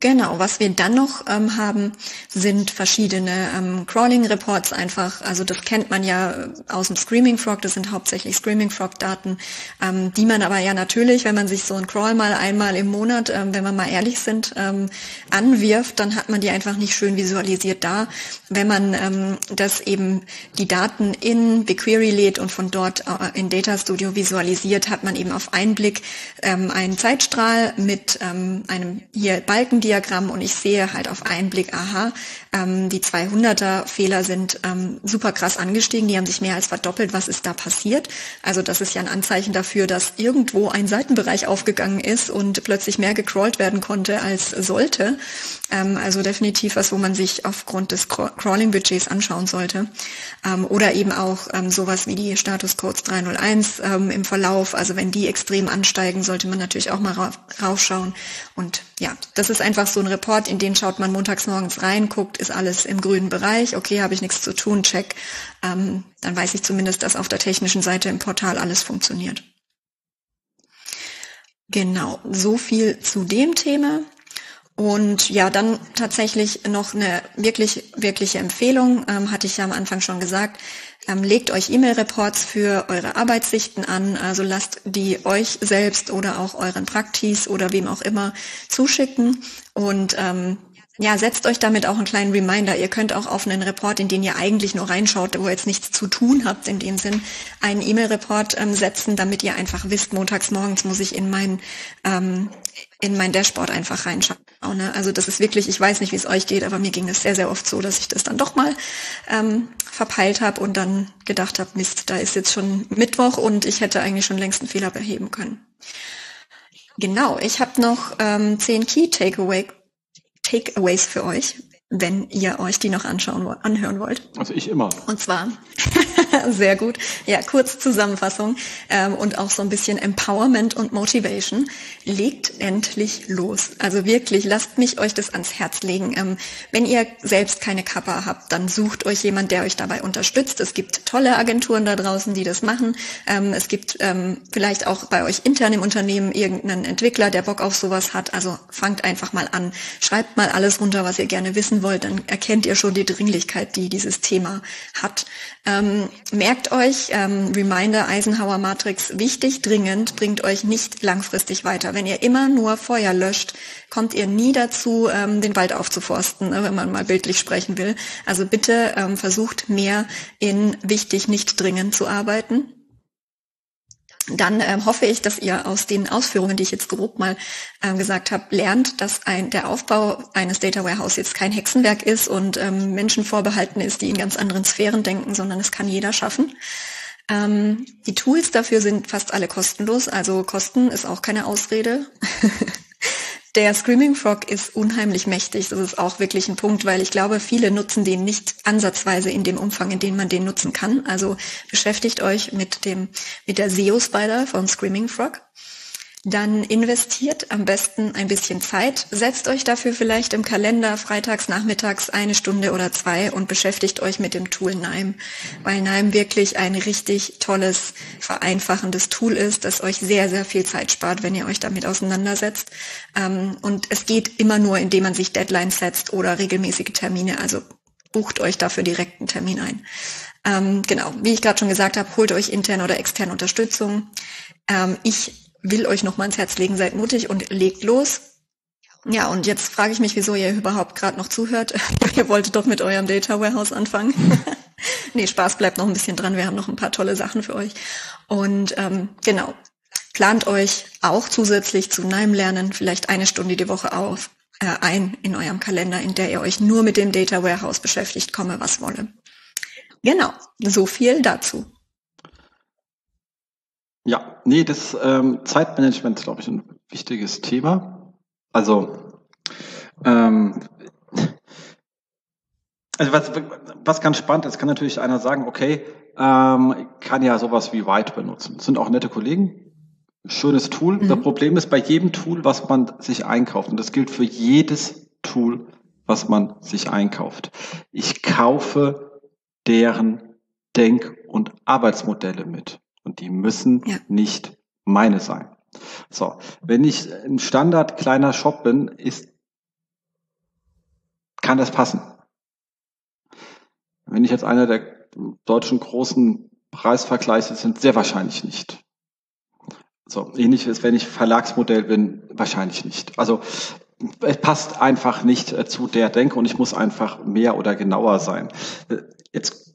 Genau, was wir dann noch ähm, haben, sind verschiedene ähm, Crawling-Reports einfach. Also das kennt man ja aus dem Screaming Frog, das sind hauptsächlich Screaming Frog-Daten, ähm, die man aber ja natürlich, wenn man sich so ein Crawl mal einmal im Monat, ähm, wenn wir mal ehrlich sind, ähm, anwirft, dann hat man die einfach nicht schön visualisiert da. Wenn man ähm, das eben die Daten in BigQuery lädt und von dort äh, in Data Studio visualisiert, hat man eben auf einen Blick ähm, einen Zeitstrahl mit ähm, einem hier Balkendiagramm Diagramm und ich sehe halt auf einen Blick, aha, ähm, die 200er Fehler sind ähm, super krass angestiegen, die haben sich mehr als verdoppelt. Was ist da passiert? Also das ist ja ein Anzeichen dafür, dass irgendwo ein Seitenbereich aufgegangen ist und plötzlich mehr gecrawlt werden konnte als sollte. Ähm, also definitiv was, wo man sich aufgrund des Crawling-Budgets anschauen sollte. Ähm, oder eben auch ähm, sowas wie die Status-Codes 301 ähm, im Verlauf. Also wenn die extrem ansteigen, sollte man natürlich auch mal ra raufschauen. Und ja, das ist einfach so ein Report, in den schaut man montags morgens rein, guckt, ist alles im grünen Bereich, okay, habe ich nichts zu tun, check. Ähm, dann weiß ich zumindest, dass auf der technischen Seite im Portal alles funktioniert. Genau, so viel zu dem Thema. Und ja, dann tatsächlich noch eine wirklich, wirkliche Empfehlung, ähm, hatte ich ja am Anfang schon gesagt. Ähm, legt euch E-Mail-Reports für eure Arbeitssichten an, also lasst die euch selbst oder auch euren Praktis oder wem auch immer zuschicken und ähm, ja, setzt euch damit auch einen kleinen Reminder. Ihr könnt auch auf einen Report, in den ihr eigentlich nur reinschaut, wo ihr jetzt nichts zu tun habt, in dem Sinn, einen E-Mail-Report ähm, setzen, damit ihr einfach wisst, montags morgens muss ich in mein, ähm, in mein Dashboard einfach reinschauen. Ne? Also das ist wirklich, ich weiß nicht, wie es euch geht, aber mir ging es sehr, sehr oft so, dass ich das dann doch mal ähm, verpeilt habe und dann gedacht habe, Mist, da ist jetzt schon Mittwoch und ich hätte eigentlich schon längst einen Fehler beheben können. Genau, ich habe noch ähm, zehn Key Takeaway Takeaways für euch, wenn ihr euch die noch anschauen, anhören wollt. Also ich immer. Und zwar Sehr gut. Ja, kurz Zusammenfassung ähm, und auch so ein bisschen Empowerment und Motivation. Legt endlich los. Also wirklich, lasst mich euch das ans Herz legen. Ähm, wenn ihr selbst keine Kappa habt, dann sucht euch jemand, der euch dabei unterstützt. Es gibt tolle Agenturen da draußen, die das machen. Ähm, es gibt ähm, vielleicht auch bei euch intern im Unternehmen irgendeinen Entwickler, der Bock auf sowas hat. Also fangt einfach mal an. Schreibt mal alles runter, was ihr gerne wissen wollt. Dann erkennt ihr schon die Dringlichkeit, die dieses Thema hat. Ähm, merkt euch, ähm, Reminder Eisenhower Matrix, wichtig, dringend, bringt euch nicht langfristig weiter. Wenn ihr immer nur Feuer löscht, kommt ihr nie dazu, ähm, den Wald aufzuforsten, ne, wenn man mal bildlich sprechen will. Also bitte ähm, versucht mehr in wichtig, nicht dringend zu arbeiten dann ähm, hoffe ich, dass ihr aus den Ausführungen, die ich jetzt grob mal ähm, gesagt habe, lernt, dass ein, der Aufbau eines Data Warehouse jetzt kein Hexenwerk ist und ähm, Menschen vorbehalten ist, die in ganz anderen Sphären denken, sondern es kann jeder schaffen. Ähm, die Tools dafür sind fast alle kostenlos, also Kosten ist auch keine Ausrede. Der Screaming Frog ist unheimlich mächtig. Das ist auch wirklich ein Punkt, weil ich glaube, viele nutzen den nicht ansatzweise in dem Umfang, in dem man den nutzen kann. Also beschäftigt euch mit dem, mit der SEO Spider von Screaming Frog. Dann investiert am besten ein bisschen Zeit, setzt euch dafür vielleicht im Kalender freitags nachmittags eine Stunde oder zwei und beschäftigt euch mit dem Tool Nime, weil Nime wirklich ein richtig tolles, vereinfachendes Tool ist, das euch sehr, sehr viel Zeit spart, wenn ihr euch damit auseinandersetzt. Ähm, und es geht immer nur, indem man sich Deadlines setzt oder regelmäßige Termine, also bucht euch dafür direkt einen Termin ein. Ähm, genau, wie ich gerade schon gesagt habe, holt euch interne oder externe Unterstützung. Ähm, ich will euch noch mal ins Herz legen, seid mutig und legt los. Ja, und jetzt frage ich mich, wieso ihr überhaupt gerade noch zuhört. ihr wolltet doch mit eurem Data Warehouse anfangen. nee, Spaß bleibt noch ein bisschen dran. Wir haben noch ein paar tolle Sachen für euch. Und ähm, genau, plant euch auch zusätzlich zu NIME lernen vielleicht eine Stunde die Woche auf, äh, ein in eurem Kalender, in der ihr euch nur mit dem Data Warehouse beschäftigt, komme was wolle. Genau, so viel dazu. Ja, nee, das ähm, Zeitmanagement ist, glaube ich, ein wichtiges Thema. Also, ähm, also was, was ganz spannend ist, kann natürlich einer sagen, okay, ähm, kann ja sowas wie White benutzen. Das sind auch nette Kollegen, schönes Tool. Mhm. Das Problem ist bei jedem Tool, was man sich einkauft, und das gilt für jedes Tool, was man sich einkauft. Ich kaufe deren Denk- und Arbeitsmodelle mit. Und die müssen ja. nicht meine sein. So, wenn ich ein Standard kleiner Shop bin, ist kann das passen. Wenn ich jetzt einer der deutschen großen Preisvergleiche sind, sehr wahrscheinlich nicht. So, ähnlich ist, wenn ich Verlagsmodell bin, wahrscheinlich nicht. Also es passt einfach nicht äh, zu der Denke und ich muss einfach mehr oder genauer sein. Äh, jetzt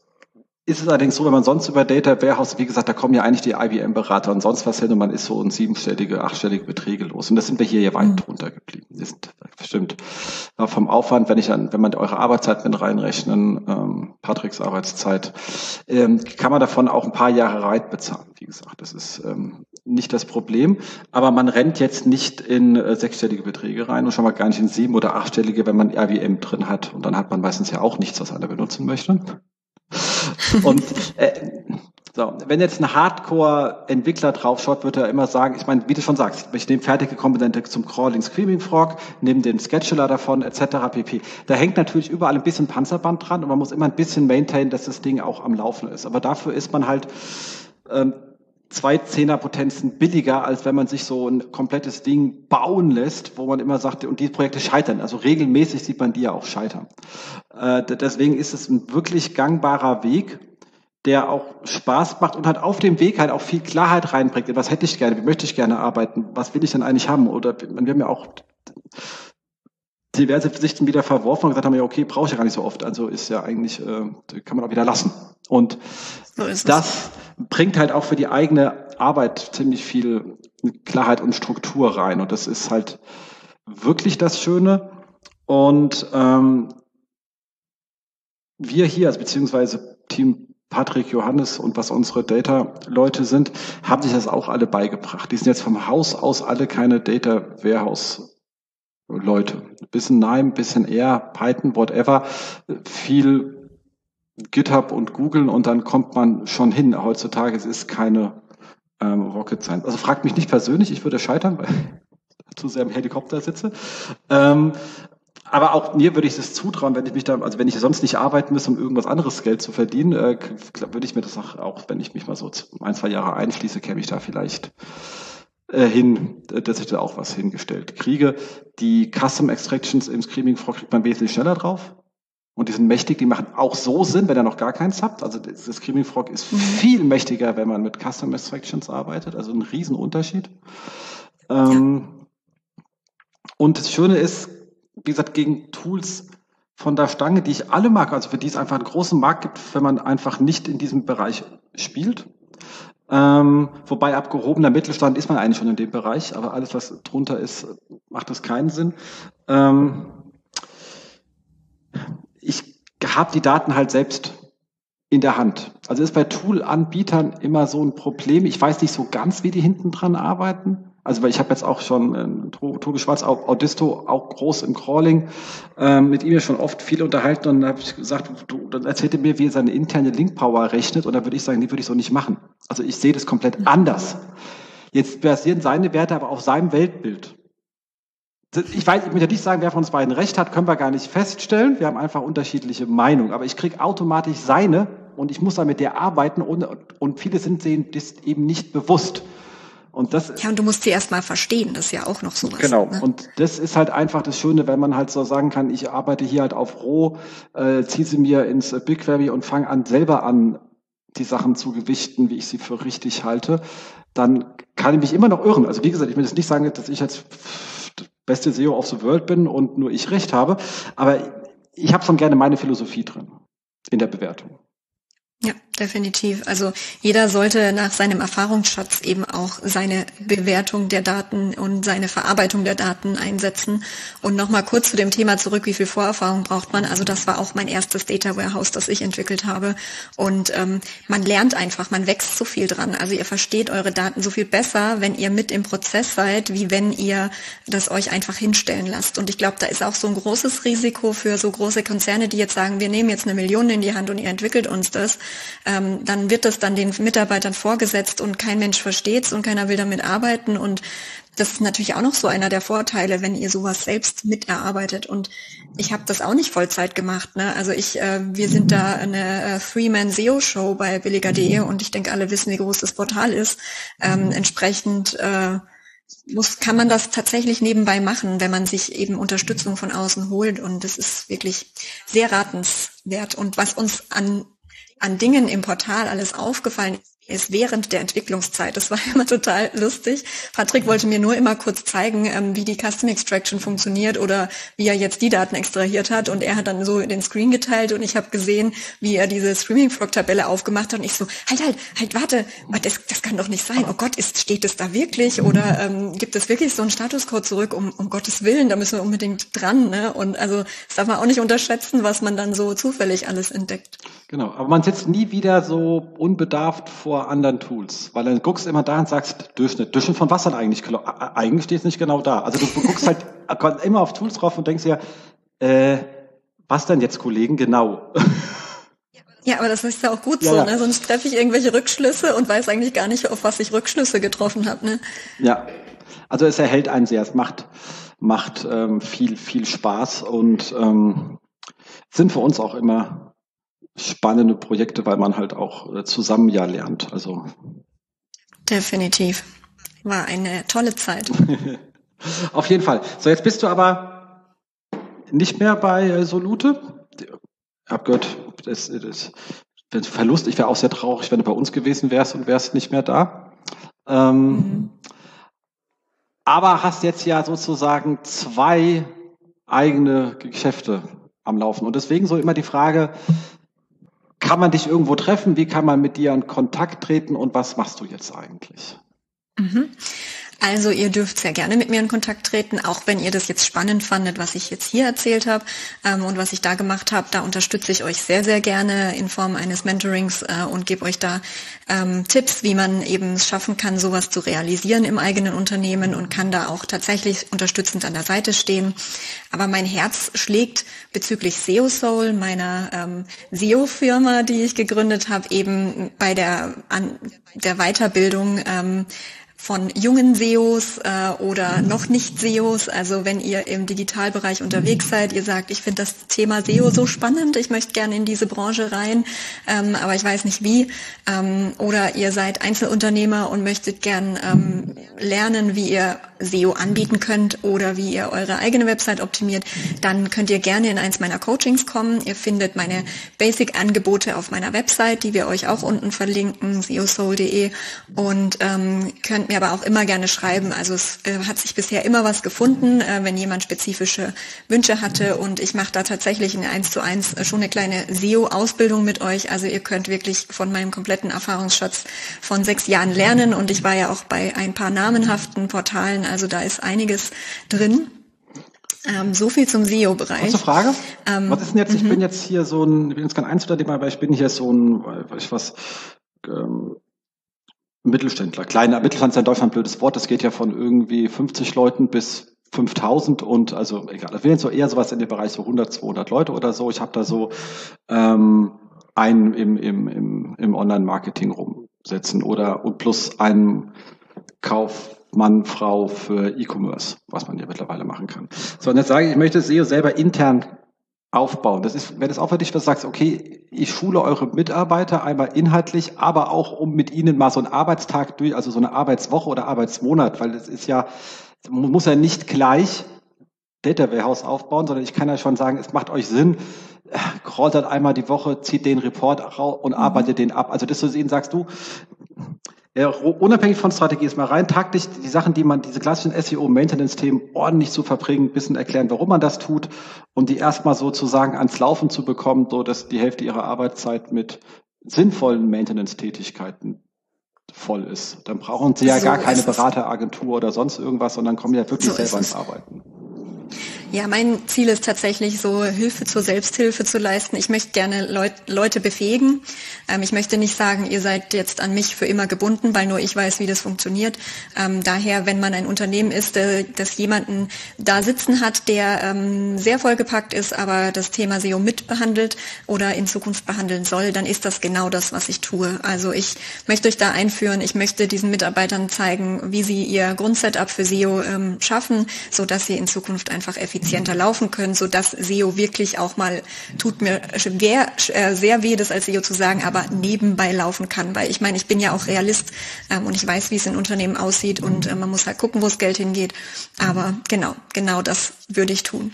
ist es allerdings so, wenn man sonst über Data Warehouse, wie gesagt, da kommen ja eigentlich die IBM-Berater und sonst was hin und man ist so in siebenstellige, achtstellige Beträge los. Und das sind wir hier ja weit mhm. drunter geblieben. Ist bestimmt vom Aufwand, wenn ich an, wenn man eure Arbeitszeit mit reinrechnen, ähm, Patricks Arbeitszeit, ähm, kann man davon auch ein paar Jahre Reit bezahlen. Wie gesagt, das ist ähm, nicht das Problem. Aber man rennt jetzt nicht in äh, sechsstellige Beträge rein und schon mal gar nicht in sieben- oder achtstellige, wenn man IBM drin hat. Und dann hat man meistens ja auch nichts, was einer benutzen möchte. Und äh, so, wenn jetzt ein Hardcore-Entwickler draufschaut, wird er immer sagen, ich meine, wie du schon sagst, ich nehme fertige Komponente zum Crawling Screaming Frog, nehme den Scheduler davon, etc. pp. Da hängt natürlich überall ein bisschen Panzerband dran und man muss immer ein bisschen maintainen, dass das Ding auch am Laufen ist. Aber dafür ist man halt ähm, zwei Zehnerpotenzen billiger, als wenn man sich so ein komplettes Ding bauen lässt, wo man immer sagt, und die Projekte scheitern. Also regelmäßig sieht man die ja auch scheitern. Äh, deswegen ist es ein wirklich gangbarer Weg, der auch Spaß macht und halt auf dem Weg halt auch viel Klarheit reinbringt. Was hätte ich gerne? Wie möchte ich gerne arbeiten? Was will ich denn eigentlich haben? Oder wir haben ja auch diverse Sichten wieder verworfen und gesagt haben, ja, okay, brauche ich ja gar nicht so oft. Also ist ja eigentlich, äh, kann man auch wieder lassen. Und so das bringt halt auch für die eigene Arbeit ziemlich viel Klarheit und Struktur rein. Und das ist halt wirklich das Schöne. Und ähm, wir hier, also beziehungsweise Team Patrick, Johannes und was unsere Data-Leute sind, haben sich das auch alle beigebracht. Die sind jetzt vom Haus aus alle keine Data Warehouse Leute. Bisschen Nime, bisschen R, Python, whatever. Viel GitHub und Google und dann kommt man schon hin. Heutzutage es ist keine ähm, Rocket Science. Also fragt mich nicht persönlich, ich würde scheitern, weil ich zu sehr im Helikopter sitze. Ähm, aber auch mir würde ich es zutrauen, wenn ich mich da, also wenn ich sonst nicht arbeiten müsste, um irgendwas anderes Geld zu verdienen, äh, würde ich mir das auch, auch, wenn ich mich mal so ein, zwei Jahre einschließe, käme ich da vielleicht äh, hin, dass ich da auch was hingestellt kriege. Die Custom Extractions im Screaming Frog kriegt man wesentlich schneller drauf. Und die sind mächtig, die machen auch so Sinn, wenn ihr noch gar keins habt. Also das Screaming Frog ist mhm. viel mächtiger, wenn man mit Custom Extractions arbeitet. Also ein Riesenunterschied. Ähm, und das Schöne ist, wie gesagt, gegen Tools von der Stange, die ich alle mag, also für die es einfach einen großen Markt gibt, wenn man einfach nicht in diesem Bereich spielt. Ähm, wobei abgehobener Mittelstand ist man eigentlich schon in dem Bereich, aber alles, was drunter ist, macht das keinen Sinn. Ähm, ich habe die Daten halt selbst in der Hand. Also ist bei Tool-Anbietern immer so ein Problem. Ich weiß nicht so ganz, wie die hinten dran arbeiten. Also weil ich habe jetzt auch schon äh, Tobi Schwarz, Audisto, auch groß im Crawling, äh, mit ihm ja schon oft viel unterhalten und dann habe ich gesagt, du, dann erzählte mir, wie er seine interne Link-Power rechnet und da würde ich sagen, die würde ich so nicht machen. Also ich sehe das komplett anders. Jetzt basieren seine Werte aber auf seinem Weltbild. Ich weiß, ich möchte nicht sagen, wer von uns beiden recht hat, können wir gar nicht feststellen. Wir haben einfach unterschiedliche Meinungen. Aber ich kriege automatisch seine und ich muss da mit der arbeiten und, und viele sind sehen das eben nicht bewusst. Und das ja, und du musst sie erst mal verstehen, das ist ja auch noch so was. Genau, ne? und das ist halt einfach das Schöne, wenn man halt so sagen kann, ich arbeite hier halt auf Roh, äh, ziehe sie mir ins BigQuery und fange an, selber an, die Sachen zu gewichten, wie ich sie für richtig halte, dann kann ich mich immer noch irren. Also wie gesagt, ich will jetzt nicht sagen, dass ich jetzt beste SEO of the World bin und nur ich recht habe, aber ich habe schon gerne meine Philosophie drin in der Bewertung. Ja, definitiv. Also jeder sollte nach seinem Erfahrungsschatz eben auch seine Bewertung der Daten und seine Verarbeitung der Daten einsetzen. Und nochmal kurz zu dem Thema zurück, wie viel Vorerfahrung braucht man? Also das war auch mein erstes Data Warehouse, das ich entwickelt habe. Und ähm, man lernt einfach, man wächst so viel dran. Also ihr versteht eure Daten so viel besser, wenn ihr mit im Prozess seid, wie wenn ihr das euch einfach hinstellen lasst. Und ich glaube, da ist auch so ein großes Risiko für so große Konzerne, die jetzt sagen, wir nehmen jetzt eine Million in die Hand und ihr entwickelt uns das ähm, dann wird das dann den Mitarbeitern vorgesetzt und kein Mensch versteht's und keiner will damit arbeiten und das ist natürlich auch noch so einer der Vorteile, wenn ihr sowas selbst miterarbeitet. Und ich habe das auch nicht Vollzeit gemacht. Ne? Also ich, äh, wir sind da eine äh, Three-Man-SEO-Show bei billiger.de und ich denke, alle wissen, wie groß das Portal ist. Ähm, entsprechend äh, muss, kann man das tatsächlich nebenbei machen, wenn man sich eben Unterstützung von außen holt. Und das ist wirklich sehr ratenswert. Und was uns an, an Dingen im Portal alles aufgefallen ist während der Entwicklungszeit. Das war immer total lustig. Patrick wollte mir nur immer kurz zeigen, ähm, wie die Custom Extraction funktioniert oder wie er jetzt die Daten extrahiert hat. Und er hat dann so den Screen geteilt und ich habe gesehen, wie er diese Streaming Frog Tabelle aufgemacht hat. Und ich so, halt, halt, halt, warte, das, das kann doch nicht sein. Oh Gott, ist, steht es da wirklich? Oder ähm, gibt es wirklich so einen Statuscode zurück? Um, um Gottes Willen, da müssen wir unbedingt dran. Ne? Und also das darf man auch nicht unterschätzen, was man dann so zufällig alles entdeckt. Genau, aber man sitzt nie wieder so unbedarft vor anderen Tools, weil dann guckst immer da und sagst, Durchschnitt. Durchschnitt von was dann eigentlich? Eigentlich steht es nicht genau da. Also du guckst halt immer auf Tools drauf und denkst ja, äh, was denn jetzt, Kollegen, genau? Ja, aber das ist ja auch gut ja, so, ja. Ne? sonst treffe ich irgendwelche Rückschlüsse und weiß eigentlich gar nicht, auf was ich Rückschlüsse getroffen habe. Ne? Ja, also es erhält einen sehr, es macht, macht ähm, viel, viel Spaß und ähm, sind für uns auch immer spannende Projekte, weil man halt auch äh, zusammen ja lernt. Also definitiv war eine tolle Zeit. Auf jeden Fall. So jetzt bist du aber nicht mehr bei äh, Solute. Ich hab gehört, das, das, das Verlust. Ich wäre auch sehr traurig, wenn du bei uns gewesen wärst und wärst nicht mehr da. Ähm, mhm. Aber hast jetzt ja sozusagen zwei eigene Geschäfte am Laufen. Und deswegen so immer die Frage, kann man dich irgendwo treffen? Wie kann man mit dir in Kontakt treten? Und was machst du jetzt eigentlich? Mhm. Also ihr dürft sehr gerne mit mir in Kontakt treten, auch wenn ihr das jetzt spannend fandet, was ich jetzt hier erzählt habe ähm, und was ich da gemacht habe. Da unterstütze ich euch sehr, sehr gerne in Form eines Mentorings äh, und gebe euch da ähm, Tipps, wie man eben es schaffen kann, sowas zu realisieren im eigenen Unternehmen und kann da auch tatsächlich unterstützend an der Seite stehen. Aber mein Herz schlägt bezüglich SEO Soul, meiner ähm, SEO-Firma, die ich gegründet habe, eben bei der, an, der Weiterbildung ähm, von jungen SEOs äh, oder noch nicht SEOs. Also wenn ihr im Digitalbereich unterwegs seid, ihr sagt, ich finde das Thema SEO so spannend, ich möchte gerne in diese Branche rein, ähm, aber ich weiß nicht wie. Ähm, oder ihr seid Einzelunternehmer und möchtet gern ähm, lernen, wie ihr SEO anbieten könnt oder wie ihr eure eigene Website optimiert, dann könnt ihr gerne in eins meiner Coachings kommen. Ihr findet meine Basic-Angebote auf meiner Website, die wir euch auch unten verlinken, seosoul.de und ähm, könnt mir aber auch immer gerne schreiben. Also es äh, hat sich bisher immer was gefunden, äh, wenn jemand spezifische Wünsche hatte und ich mache da tatsächlich in eins zu eins schon eine kleine SEO-Ausbildung mit euch. Also ihr könnt wirklich von meinem kompletten Erfahrungsschatz von sechs Jahren lernen und ich war ja auch bei ein paar namenhaften Portalen, also da ist einiges drin. Ähm, so viel zum SEO-Bereich. Kurze Frage. Ähm, was ist denn jetzt, ich mhm. bin jetzt hier so ein, ich bin jetzt kein Einzelunternehmer, aber ich bin hier so ein, weiß ich was, ähm, Mittelständler. Kleiner Mittelstand ist ja in Deutschland ein blödes Wort. Das geht ja von irgendwie 50 Leuten bis 5000 und also egal. Ich will jetzt so eher sowas in dem Bereich so 100, 200 Leute oder so. Ich habe da so ähm, einen im, im, im, im Online-Marketing rumsetzen oder und plus einen Kaufmann, Frau für E-Commerce, was man ja mittlerweile machen kann. So, und jetzt sage ich, ich möchte SEO selber intern aufbauen. Das ist, wenn das auch für dich was sagst, okay, ich schule eure Mitarbeiter einmal inhaltlich, aber auch um mit ihnen mal so einen Arbeitstag durch, also so eine Arbeitswoche oder Arbeitsmonat, weil das ist ja, man muss ja nicht gleich Data Warehouse aufbauen, sondern ich kann ja schon sagen, es macht euch Sinn, dann einmal die Woche, zieht den Report und mhm. arbeitet den ab. Also das zu sehen, sagst du, ja, unabhängig von Strategie ist mal rein taktisch die Sachen, die man, diese klassischen SEO-Maintenance-Themen ordentlich zu verbringen, ein bisschen erklären, warum man das tut und die erstmal sozusagen ans Laufen zu bekommen, so dass die Hälfte ihrer Arbeitszeit mit sinnvollen Maintenance-Tätigkeiten voll ist. Dann brauchen sie ja so gar keine Berateragentur oder sonst irgendwas, sondern kommen ja wirklich so selber ins Arbeiten. Ja, mein Ziel ist tatsächlich so, Hilfe zur Selbsthilfe zu leisten. Ich möchte gerne Leut Leute befähigen. Ähm, ich möchte nicht sagen, ihr seid jetzt an mich für immer gebunden, weil nur ich weiß, wie das funktioniert. Ähm, daher, wenn man ein Unternehmen ist, äh, das jemanden da sitzen hat, der ähm, sehr vollgepackt ist, aber das Thema SEO mitbehandelt oder in Zukunft behandeln soll, dann ist das genau das, was ich tue. Also ich möchte euch da einführen. Ich möchte diesen Mitarbeitern zeigen, wie sie ihr Grundsetup für SEO ähm, schaffen, so dass sie in Zukunft einfach effizient effizienter laufen können, so dass SEO wirklich auch mal, tut mir schwer, äh, sehr weh, das als SEO zu sagen, aber nebenbei laufen kann, weil ich meine, ich bin ja auch Realist ähm, und ich weiß, wie es in Unternehmen aussieht und äh, man muss halt gucken, wo das Geld hingeht. Aber genau, genau das würde ich tun.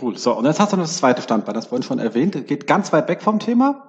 Cool. So, und jetzt hast du noch das zweite Standbein, das vorhin schon erwähnt. Geht ganz weit weg vom Thema.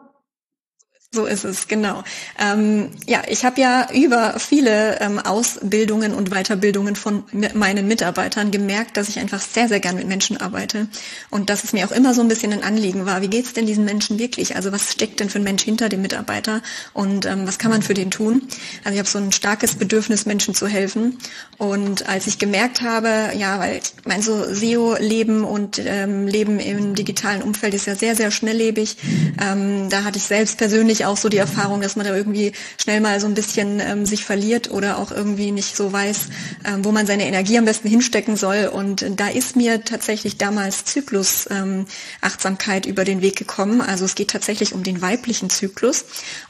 So ist es, genau. Ähm, ja, ich habe ja über viele ähm, Ausbildungen und Weiterbildungen von meinen Mitarbeitern gemerkt, dass ich einfach sehr, sehr gern mit Menschen arbeite und dass es mir auch immer so ein bisschen ein Anliegen war, wie geht's denn diesen Menschen wirklich? Also was steckt denn für ein Mensch hinter dem Mitarbeiter und ähm, was kann man für den tun? Also ich habe so ein starkes Bedürfnis, Menschen zu helfen und als ich gemerkt habe, ja, weil mein so SEO-Leben und ähm, Leben im digitalen Umfeld ist ja sehr, sehr schnelllebig, ähm, da hatte ich selbst persönlich ich auch so die Erfahrung, dass man da irgendwie schnell mal so ein bisschen ähm, sich verliert oder auch irgendwie nicht so weiß, ähm, wo man seine Energie am besten hinstecken soll. Und da ist mir tatsächlich damals Zyklus ähm, über den Weg gekommen. Also es geht tatsächlich um den weiblichen Zyklus.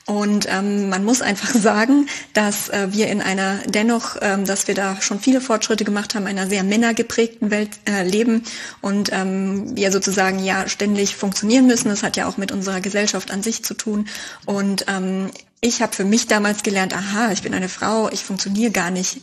Und ähm, man muss einfach sagen, dass äh, wir in einer dennoch, ähm, dass wir da schon viele Fortschritte gemacht haben, einer sehr männergeprägten Welt äh, leben und ähm, wir sozusagen ja ständig funktionieren müssen. Das hat ja auch mit unserer Gesellschaft an sich zu tun. Und ähm, ich habe für mich damals gelernt, aha, ich bin eine Frau, ich funktioniere gar nicht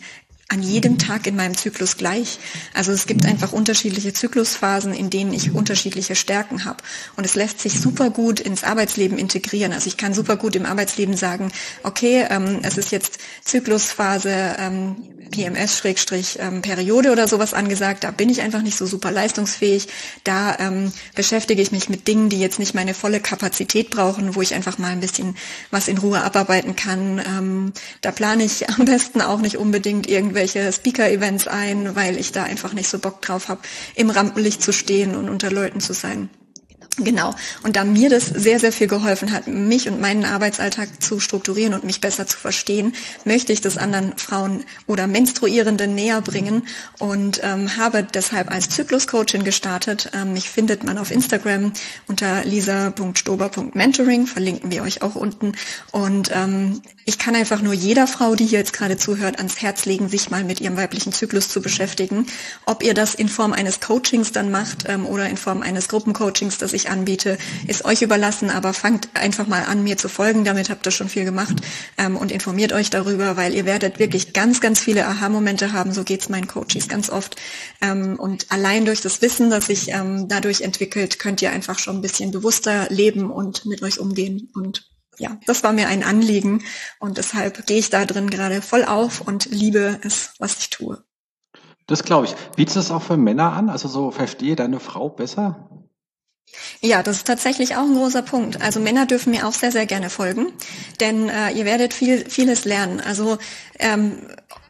an jedem Tag in meinem Zyklus gleich. Also es gibt einfach unterschiedliche Zyklusphasen, in denen ich unterschiedliche Stärken habe. Und es lässt sich super gut ins Arbeitsleben integrieren. Also ich kann super gut im Arbeitsleben sagen, okay, ähm, es ist jetzt Zyklusphase ähm, PMS-Periode ähm, oder sowas angesagt. Da bin ich einfach nicht so super leistungsfähig. Da ähm, beschäftige ich mich mit Dingen, die jetzt nicht meine volle Kapazität brauchen, wo ich einfach mal ein bisschen was in Ruhe abarbeiten kann. Ähm, da plane ich am besten auch nicht unbedingt irgendwie irgendwelche Speaker-Events ein, weil ich da einfach nicht so Bock drauf habe, im Rampenlicht zu stehen und unter Leuten zu sein. Genau. Und da mir das sehr, sehr viel geholfen hat, mich und meinen Arbeitsalltag zu strukturieren und mich besser zu verstehen, möchte ich das anderen Frauen oder Menstruierenden näher bringen und ähm, habe deshalb als Zyklus-Coachin gestartet. Ähm, mich findet man auf Instagram unter lisa.stober.mentoring, verlinken wir euch auch unten. Und ähm, ich kann einfach nur jeder Frau, die hier jetzt gerade zuhört, ans Herz legen, sich mal mit ihrem weiblichen Zyklus zu beschäftigen. Ob ihr das in Form eines Coachings dann macht ähm, oder in Form eines Gruppencoachings, das ich anbiete, ist euch überlassen, aber fangt einfach mal an, mir zu folgen. Damit habt ihr schon viel gemacht ähm, und informiert euch darüber, weil ihr werdet wirklich ganz, ganz viele Aha-Momente haben. So geht's meinen Coaches ganz oft. Ähm, und allein durch das Wissen, das sich ähm, dadurch entwickelt, könnt ihr einfach schon ein bisschen bewusster leben und mit euch umgehen. Und ja, das war mir ein Anliegen und deshalb gehe ich da drin gerade voll auf und liebe es, was ich tue. Das glaube ich. Bietest du es auch für Männer an? Also so verstehe deine Frau besser? Ja, das ist tatsächlich auch ein großer Punkt. Also Männer dürfen mir auch sehr, sehr gerne folgen, denn äh, ihr werdet viel, vieles lernen. Also ähm,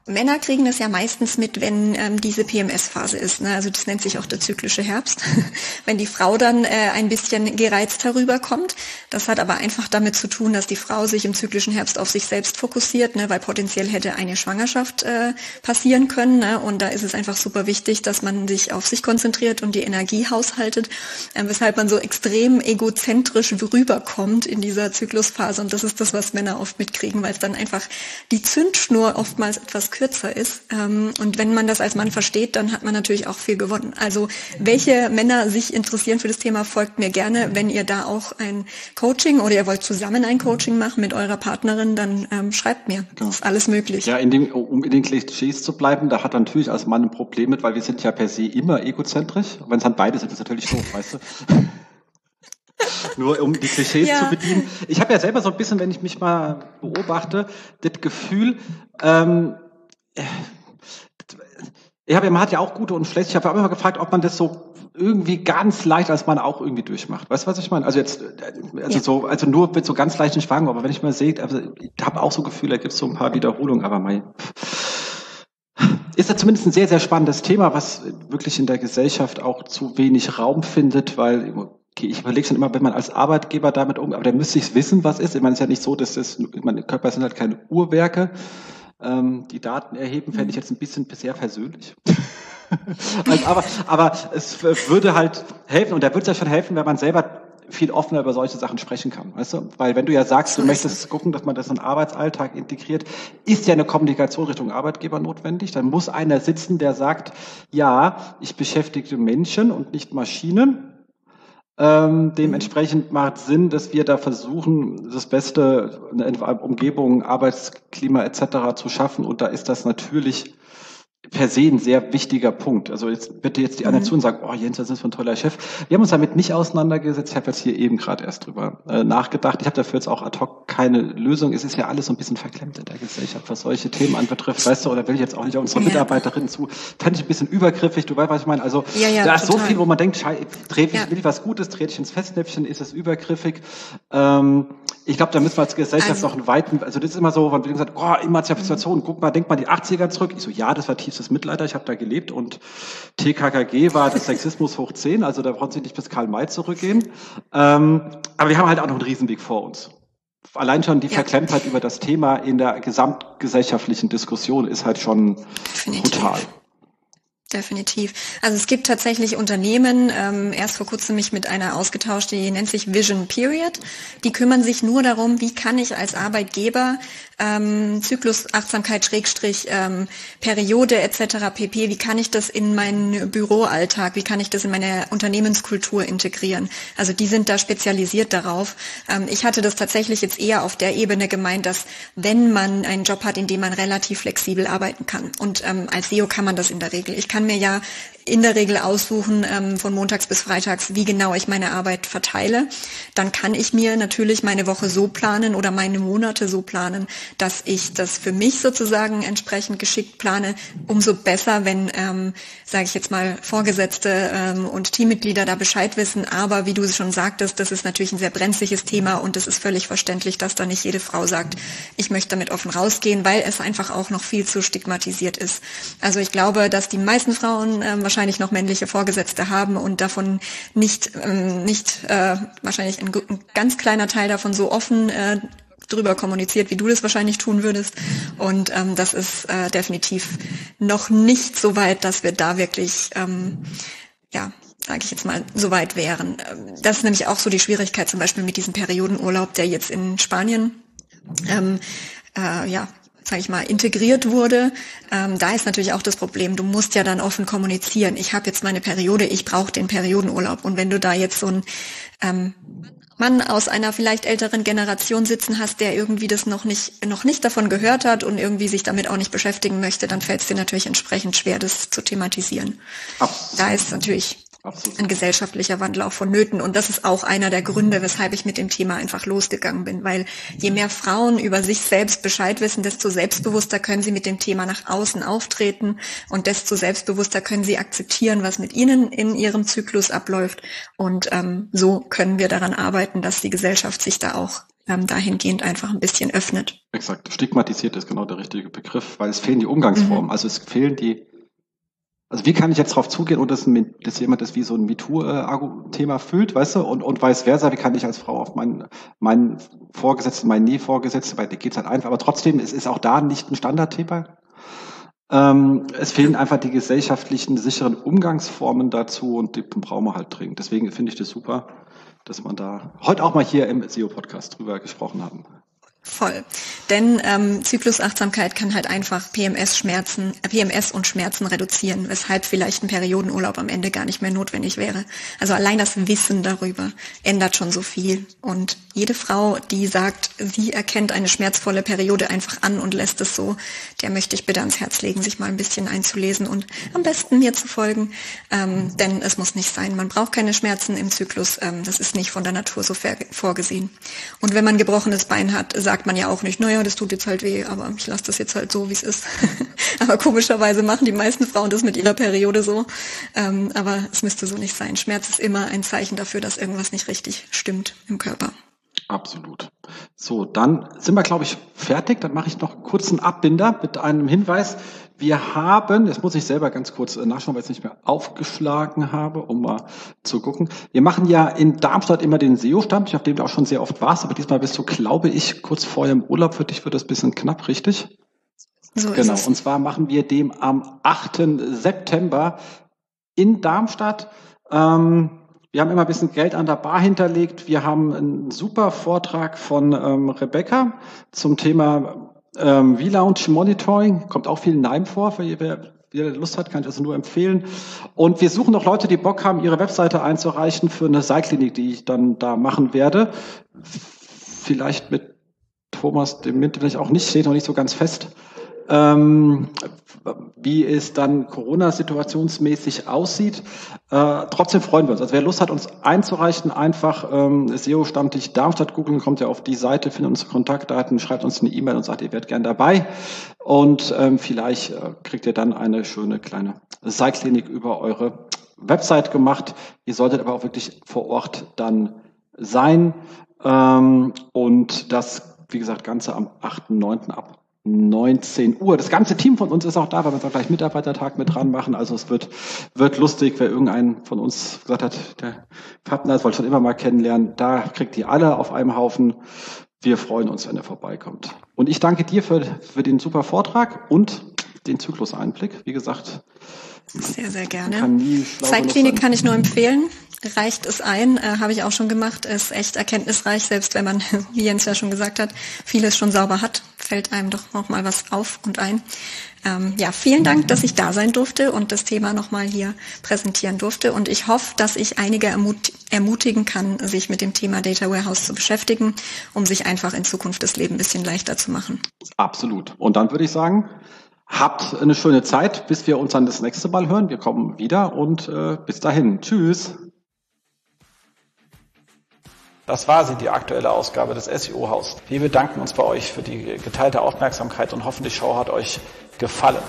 Männer kriegen das ja meistens mit, wenn ähm, diese PMS-Phase ist. Ne? Also das nennt sich auch der zyklische Herbst. wenn die Frau dann äh, ein bisschen gereizt herüberkommt. Das hat aber einfach damit zu tun, dass die Frau sich im zyklischen Herbst auf sich selbst fokussiert, ne? weil potenziell hätte eine Schwangerschaft äh, passieren können. Ne? Und da ist es einfach super wichtig, dass man sich auf sich konzentriert und die Energie haushaltet, äh, weshalb man so extrem egozentrisch rüberkommt in dieser Zyklusphase. Und das ist das, was Männer oft mitkriegen, weil es dann einfach die Zündschnur oftmals etwas kürzer ist. Ähm, und wenn man das als Mann versteht, dann hat man natürlich auch viel gewonnen. Also welche Männer sich interessieren für das Thema, folgt mir gerne. Wenn ihr da auch ein Coaching oder ihr wollt zusammen ein Coaching machen mit eurer Partnerin, dann ähm, schreibt mir. Das ist alles möglich. Ja, in dem, um in den Klischees zu bleiben, da hat er natürlich als Mann ein Problem mit, weil wir sind ja per se immer egozentrisch. Wenn es dann beide sind, ist es natürlich doof, weißt du? Nur um die Klischees ja. zu bedienen. Ich habe ja selber so ein bisschen, wenn ich mich mal beobachte, das Gefühl, ähm, ich habe, man hat ja auch gute und schlechte. Ich habe immer gefragt, ob man das so irgendwie ganz leicht als Mann auch irgendwie durchmacht. Weißt du, was ich meine? Also jetzt, also ja. so, also nur mit so ganz leichten Schwangen, aber wenn ich mal sehe, also ich habe auch so Gefühle, da gibt es so ein paar Wiederholungen, aber mein ist ja zumindest ein sehr, sehr spannendes Thema, was wirklich in der Gesellschaft auch zu wenig Raum findet, weil okay, ich überlege schon immer, wenn man als Arbeitgeber damit um, aber der müsste ich wissen, was ist. Ich meine, es ist ja nicht so, dass das, meine Körper sind halt keine Uhrwerke ähm, die Daten erheben, fände ich jetzt ein bisschen sehr versöhnlich. also, aber, aber es würde halt helfen, und da würde es ja schon helfen, wenn man selber viel offener über solche Sachen sprechen kann, weißt du? Weil wenn du ja sagst, du möchtest gucken, dass man das in den Arbeitsalltag integriert, ist ja eine Kommunikation Richtung Arbeitgeber notwendig. Dann muss einer sitzen, der sagt, ja, ich beschäftige Menschen und nicht Maschinen. Ähm, dementsprechend macht Sinn, dass wir da versuchen, das beste Umgebung, Arbeitsklima etc. zu schaffen. Und da ist das natürlich per se ein sehr wichtiger Punkt. Also jetzt bitte jetzt die anderen mhm. zu und sagen, oh Jens, das ist ein toller Chef. Wir haben uns damit nicht auseinandergesetzt. Ich habe jetzt hier eben gerade erst drüber äh, nachgedacht. Ich habe dafür jetzt auch ad hoc keine Lösung. Es ist ja alles so ein bisschen verklemmt in der Gesellschaft, was solche Themen anbetrifft. Weißt du, oder will ich jetzt auch nicht auf unsere ja. Mitarbeiterinnen zu. Fände ich ein bisschen übergriffig. Du weißt, was ich meine. Also ja, ja, da ist total. so viel, wo man denkt, trete ich, will ich was Gutes, trete ich ins Festnäpfchen, ist es übergriffig. Ähm, ich glaube, da müssen wir als Gesellschaft also, noch einen weiten, also das ist immer so, wenn wir gesagt, oh, Emanzipation, guck mal, denk mal die 80er zurück. Ich so, ja, das war tiefstes Mitleider, ich habe da gelebt und TKKG war das Sexismus hoch 10, also da brauchen Sie nicht bis Karl May zurückgehen. Ähm, aber wir haben halt auch noch einen Riesenweg vor uns. Allein schon die ja. Verklemmtheit über das Thema in der gesamtgesellschaftlichen Diskussion ist halt schon Definitiv. brutal. Definitiv. Also es gibt tatsächlich Unternehmen, ähm, erst vor kurzem mich mit einer ausgetauscht, die nennt sich Vision Period. Die kümmern sich nur darum, wie kann ich als Arbeitgeber ähm, Zyklus, Achtsamkeit, Schrägstrich, ähm, Periode etc. pp. Wie kann ich das in meinen Büroalltag, wie kann ich das in meine Unternehmenskultur integrieren? Also die sind da spezialisiert darauf. Ähm, ich hatte das tatsächlich jetzt eher auf der Ebene gemeint, dass wenn man einen Job hat, in dem man relativ flexibel arbeiten kann und ähm, als SEO kann man das in der Regel. Ich kann mir ja in der Regel aussuchen ähm, von montags bis freitags, wie genau ich meine Arbeit verteile. Dann kann ich mir natürlich meine Woche so planen oder meine Monate so planen, dass ich das für mich sozusagen entsprechend geschickt plane. Umso besser, wenn, ähm, sage ich jetzt mal, Vorgesetzte ähm, und Teammitglieder da Bescheid wissen. Aber wie du schon sagtest, das ist natürlich ein sehr brenzliches Thema und es ist völlig verständlich, dass da nicht jede Frau sagt, ich möchte damit offen rausgehen, weil es einfach auch noch viel zu stigmatisiert ist. Also ich glaube, dass die meisten Frauen ähm, wahrscheinlich noch männliche Vorgesetzte haben und davon nicht, ähm, nicht äh, wahrscheinlich ein, ein, ganz kleiner Teil davon so offen äh, drüber kommuniziert, wie du das wahrscheinlich tun würdest. Und ähm, das ist äh, definitiv noch nicht so weit, dass wir da wirklich, ähm, ja, sage ich jetzt mal, so weit wären. Ähm, das ist nämlich auch so die Schwierigkeit zum Beispiel mit diesem Periodenurlaub, der jetzt in Spanien ähm, äh, ja, sage ich mal, integriert wurde, ähm, da ist natürlich auch das Problem, du musst ja dann offen kommunizieren. Ich habe jetzt meine Periode, ich brauche den Periodenurlaub. Und wenn du da jetzt so ein ähm, Mann aus einer vielleicht älteren Generation sitzen hast, der irgendwie das noch nicht, noch nicht davon gehört hat und irgendwie sich damit auch nicht beschäftigen möchte, dann fällt es dir natürlich entsprechend schwer, das zu thematisieren. Absolut. Da ist natürlich Absolut. ein gesellschaftlicher Wandel auch vonnöten. Und das ist auch einer der Gründe, weshalb ich mit dem Thema einfach losgegangen bin. Weil je mehr Frauen über sich selbst Bescheid wissen, desto selbstbewusster können sie mit dem Thema nach außen auftreten und desto selbstbewusster können sie akzeptieren, was mit ihnen in ihrem Zyklus abläuft. Und ähm, so können wir daran arbeiten, dass die Gesellschaft sich da auch ähm, dahingehend einfach ein bisschen öffnet. Exakt. Stigmatisiert ist genau der richtige Begriff, weil es fehlen die Umgangsformen. Mhm. Also es fehlen die also wie kann ich jetzt darauf zugehen und dass, dass jemand das wie so ein MeToo-Thema fühlt, weißt du, und, und vice versa, wie kann ich als Frau auf meinen, meinen Vorgesetzten, meinen Nie-Vorgesetzten, weil da geht's halt einfach, aber trotzdem, es ist auch da nicht ein Standardthema. Ähm, es fehlen einfach die gesellschaftlichen, sicheren Umgangsformen dazu und die brauchen wir halt dringend. Deswegen finde ich das super, dass man da heute auch mal hier im SEO-Podcast drüber gesprochen haben. Voll. Denn ähm, Zyklusachtsamkeit kann halt einfach PMS-Schmerzen, äh, PMS und Schmerzen reduzieren, weshalb vielleicht ein Periodenurlaub am Ende gar nicht mehr notwendig wäre. Also allein das Wissen darüber ändert schon so viel. Und jede Frau, die sagt, sie erkennt eine schmerzvolle Periode einfach an und lässt es so, der möchte ich bitte ans Herz legen, sich mal ein bisschen einzulesen und am besten mir zu folgen. Ähm, denn es muss nicht sein. Man braucht keine Schmerzen im Zyklus. Ähm, das ist nicht von der Natur so vorgesehen. Und wenn man gebrochenes Bein hat, sagt sagt man ja auch nicht, naja, das tut jetzt halt weh, aber ich lasse das jetzt halt so, wie es ist. aber komischerweise machen die meisten Frauen das mit ihrer Periode so. Ähm, aber es müsste so nicht sein. Schmerz ist immer ein Zeichen dafür, dass irgendwas nicht richtig stimmt im Körper. Absolut. So, dann sind wir, glaube ich, fertig. Dann mache ich noch kurz einen Abbinder mit einem Hinweis. Wir haben, jetzt muss ich selber ganz kurz äh, nachschauen, weil ich es nicht mehr aufgeschlagen habe, um mal zu gucken. Wir machen ja in Darmstadt immer den SEO-Stammtisch, auf dem du auch schon sehr oft warst, aber diesmal bist du, glaube ich, kurz vorher im Urlaub. Für dich wird das ein bisschen knapp, richtig? So genau. Und zwar machen wir dem am 8. September in Darmstadt. Ähm, Wir haben immer ein bisschen Geld an der Bar hinterlegt. Wir haben einen super Vortrag von ähm, Rebecca zum Thema ähm, V-Lounge Monitoring. Kommt auch viel Neim vor, für wer, wer Lust hat, kann ich das nur empfehlen. Und wir suchen noch Leute, die Bock haben, ihre Webseite einzureichen für eine Seilklinik, die ich dann da machen werde. Vielleicht mit Thomas dem Mint vielleicht auch nicht, steht noch nicht so ganz fest. Ähm, wie es dann Corona-situationsmäßig aussieht. Äh, trotzdem freuen wir uns. Also wer Lust hat, uns einzureichen, einfach ähm, SEO-Stammtisch Darmstadt googeln, kommt ja auf die Seite, findet unsere Kontaktdaten, schreibt uns eine E-Mail und sagt, ihr werdet gern dabei. Und ähm, vielleicht äh, kriegt ihr dann eine schöne kleine Seilklinik über eure Website gemacht. Ihr solltet aber auch wirklich vor Ort dann sein. Ähm, und das, wie gesagt, Ganze am 8.9. ab 19 Uhr. Das ganze Team von uns ist auch da, weil wir auch gleich Mitarbeitertag mit dran machen. Also es wird, wird lustig, wer irgendein von uns gesagt hat, der Partner, das wollte schon immer mal kennenlernen. Da kriegt ihr alle auf einem Haufen. Wir freuen uns, wenn er vorbeikommt. Und ich danke dir für, für den super Vortrag und den Zykluseinblick. Wie gesagt, sehr, sehr gerne. Zeitklinik kann ich nur empfehlen. Reicht es ein, äh, habe ich auch schon gemacht, ist echt erkenntnisreich, selbst wenn man, wie Jens ja schon gesagt hat, vieles schon sauber hat, fällt einem doch noch mal was auf und ein. Ähm, ja, vielen Dank, dass ich da sein durfte und das Thema nochmal hier präsentieren durfte. Und ich hoffe, dass ich einige ermut ermutigen kann, sich mit dem Thema Data Warehouse zu beschäftigen, um sich einfach in Zukunft das Leben ein bisschen leichter zu machen. Absolut. Und dann würde ich sagen, Habt eine schöne Zeit, bis wir uns dann das nächste Mal hören. Wir kommen wieder und äh, bis dahin. Tschüss. Das war sie, die aktuelle Ausgabe des SEO-Haus. Wir bedanken uns bei euch für die geteilte Aufmerksamkeit und hoffen, die Show hat euch gefallen.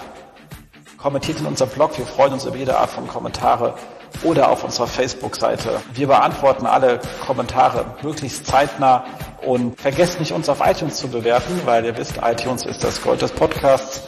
Kommentiert in unserem Blog, wir freuen uns über jede Art von Kommentare oder auf unserer Facebook-Seite. Wir beantworten alle Kommentare möglichst zeitnah und vergesst nicht, uns auf iTunes zu bewerten, weil ihr wisst, iTunes ist das Gold des Podcasts.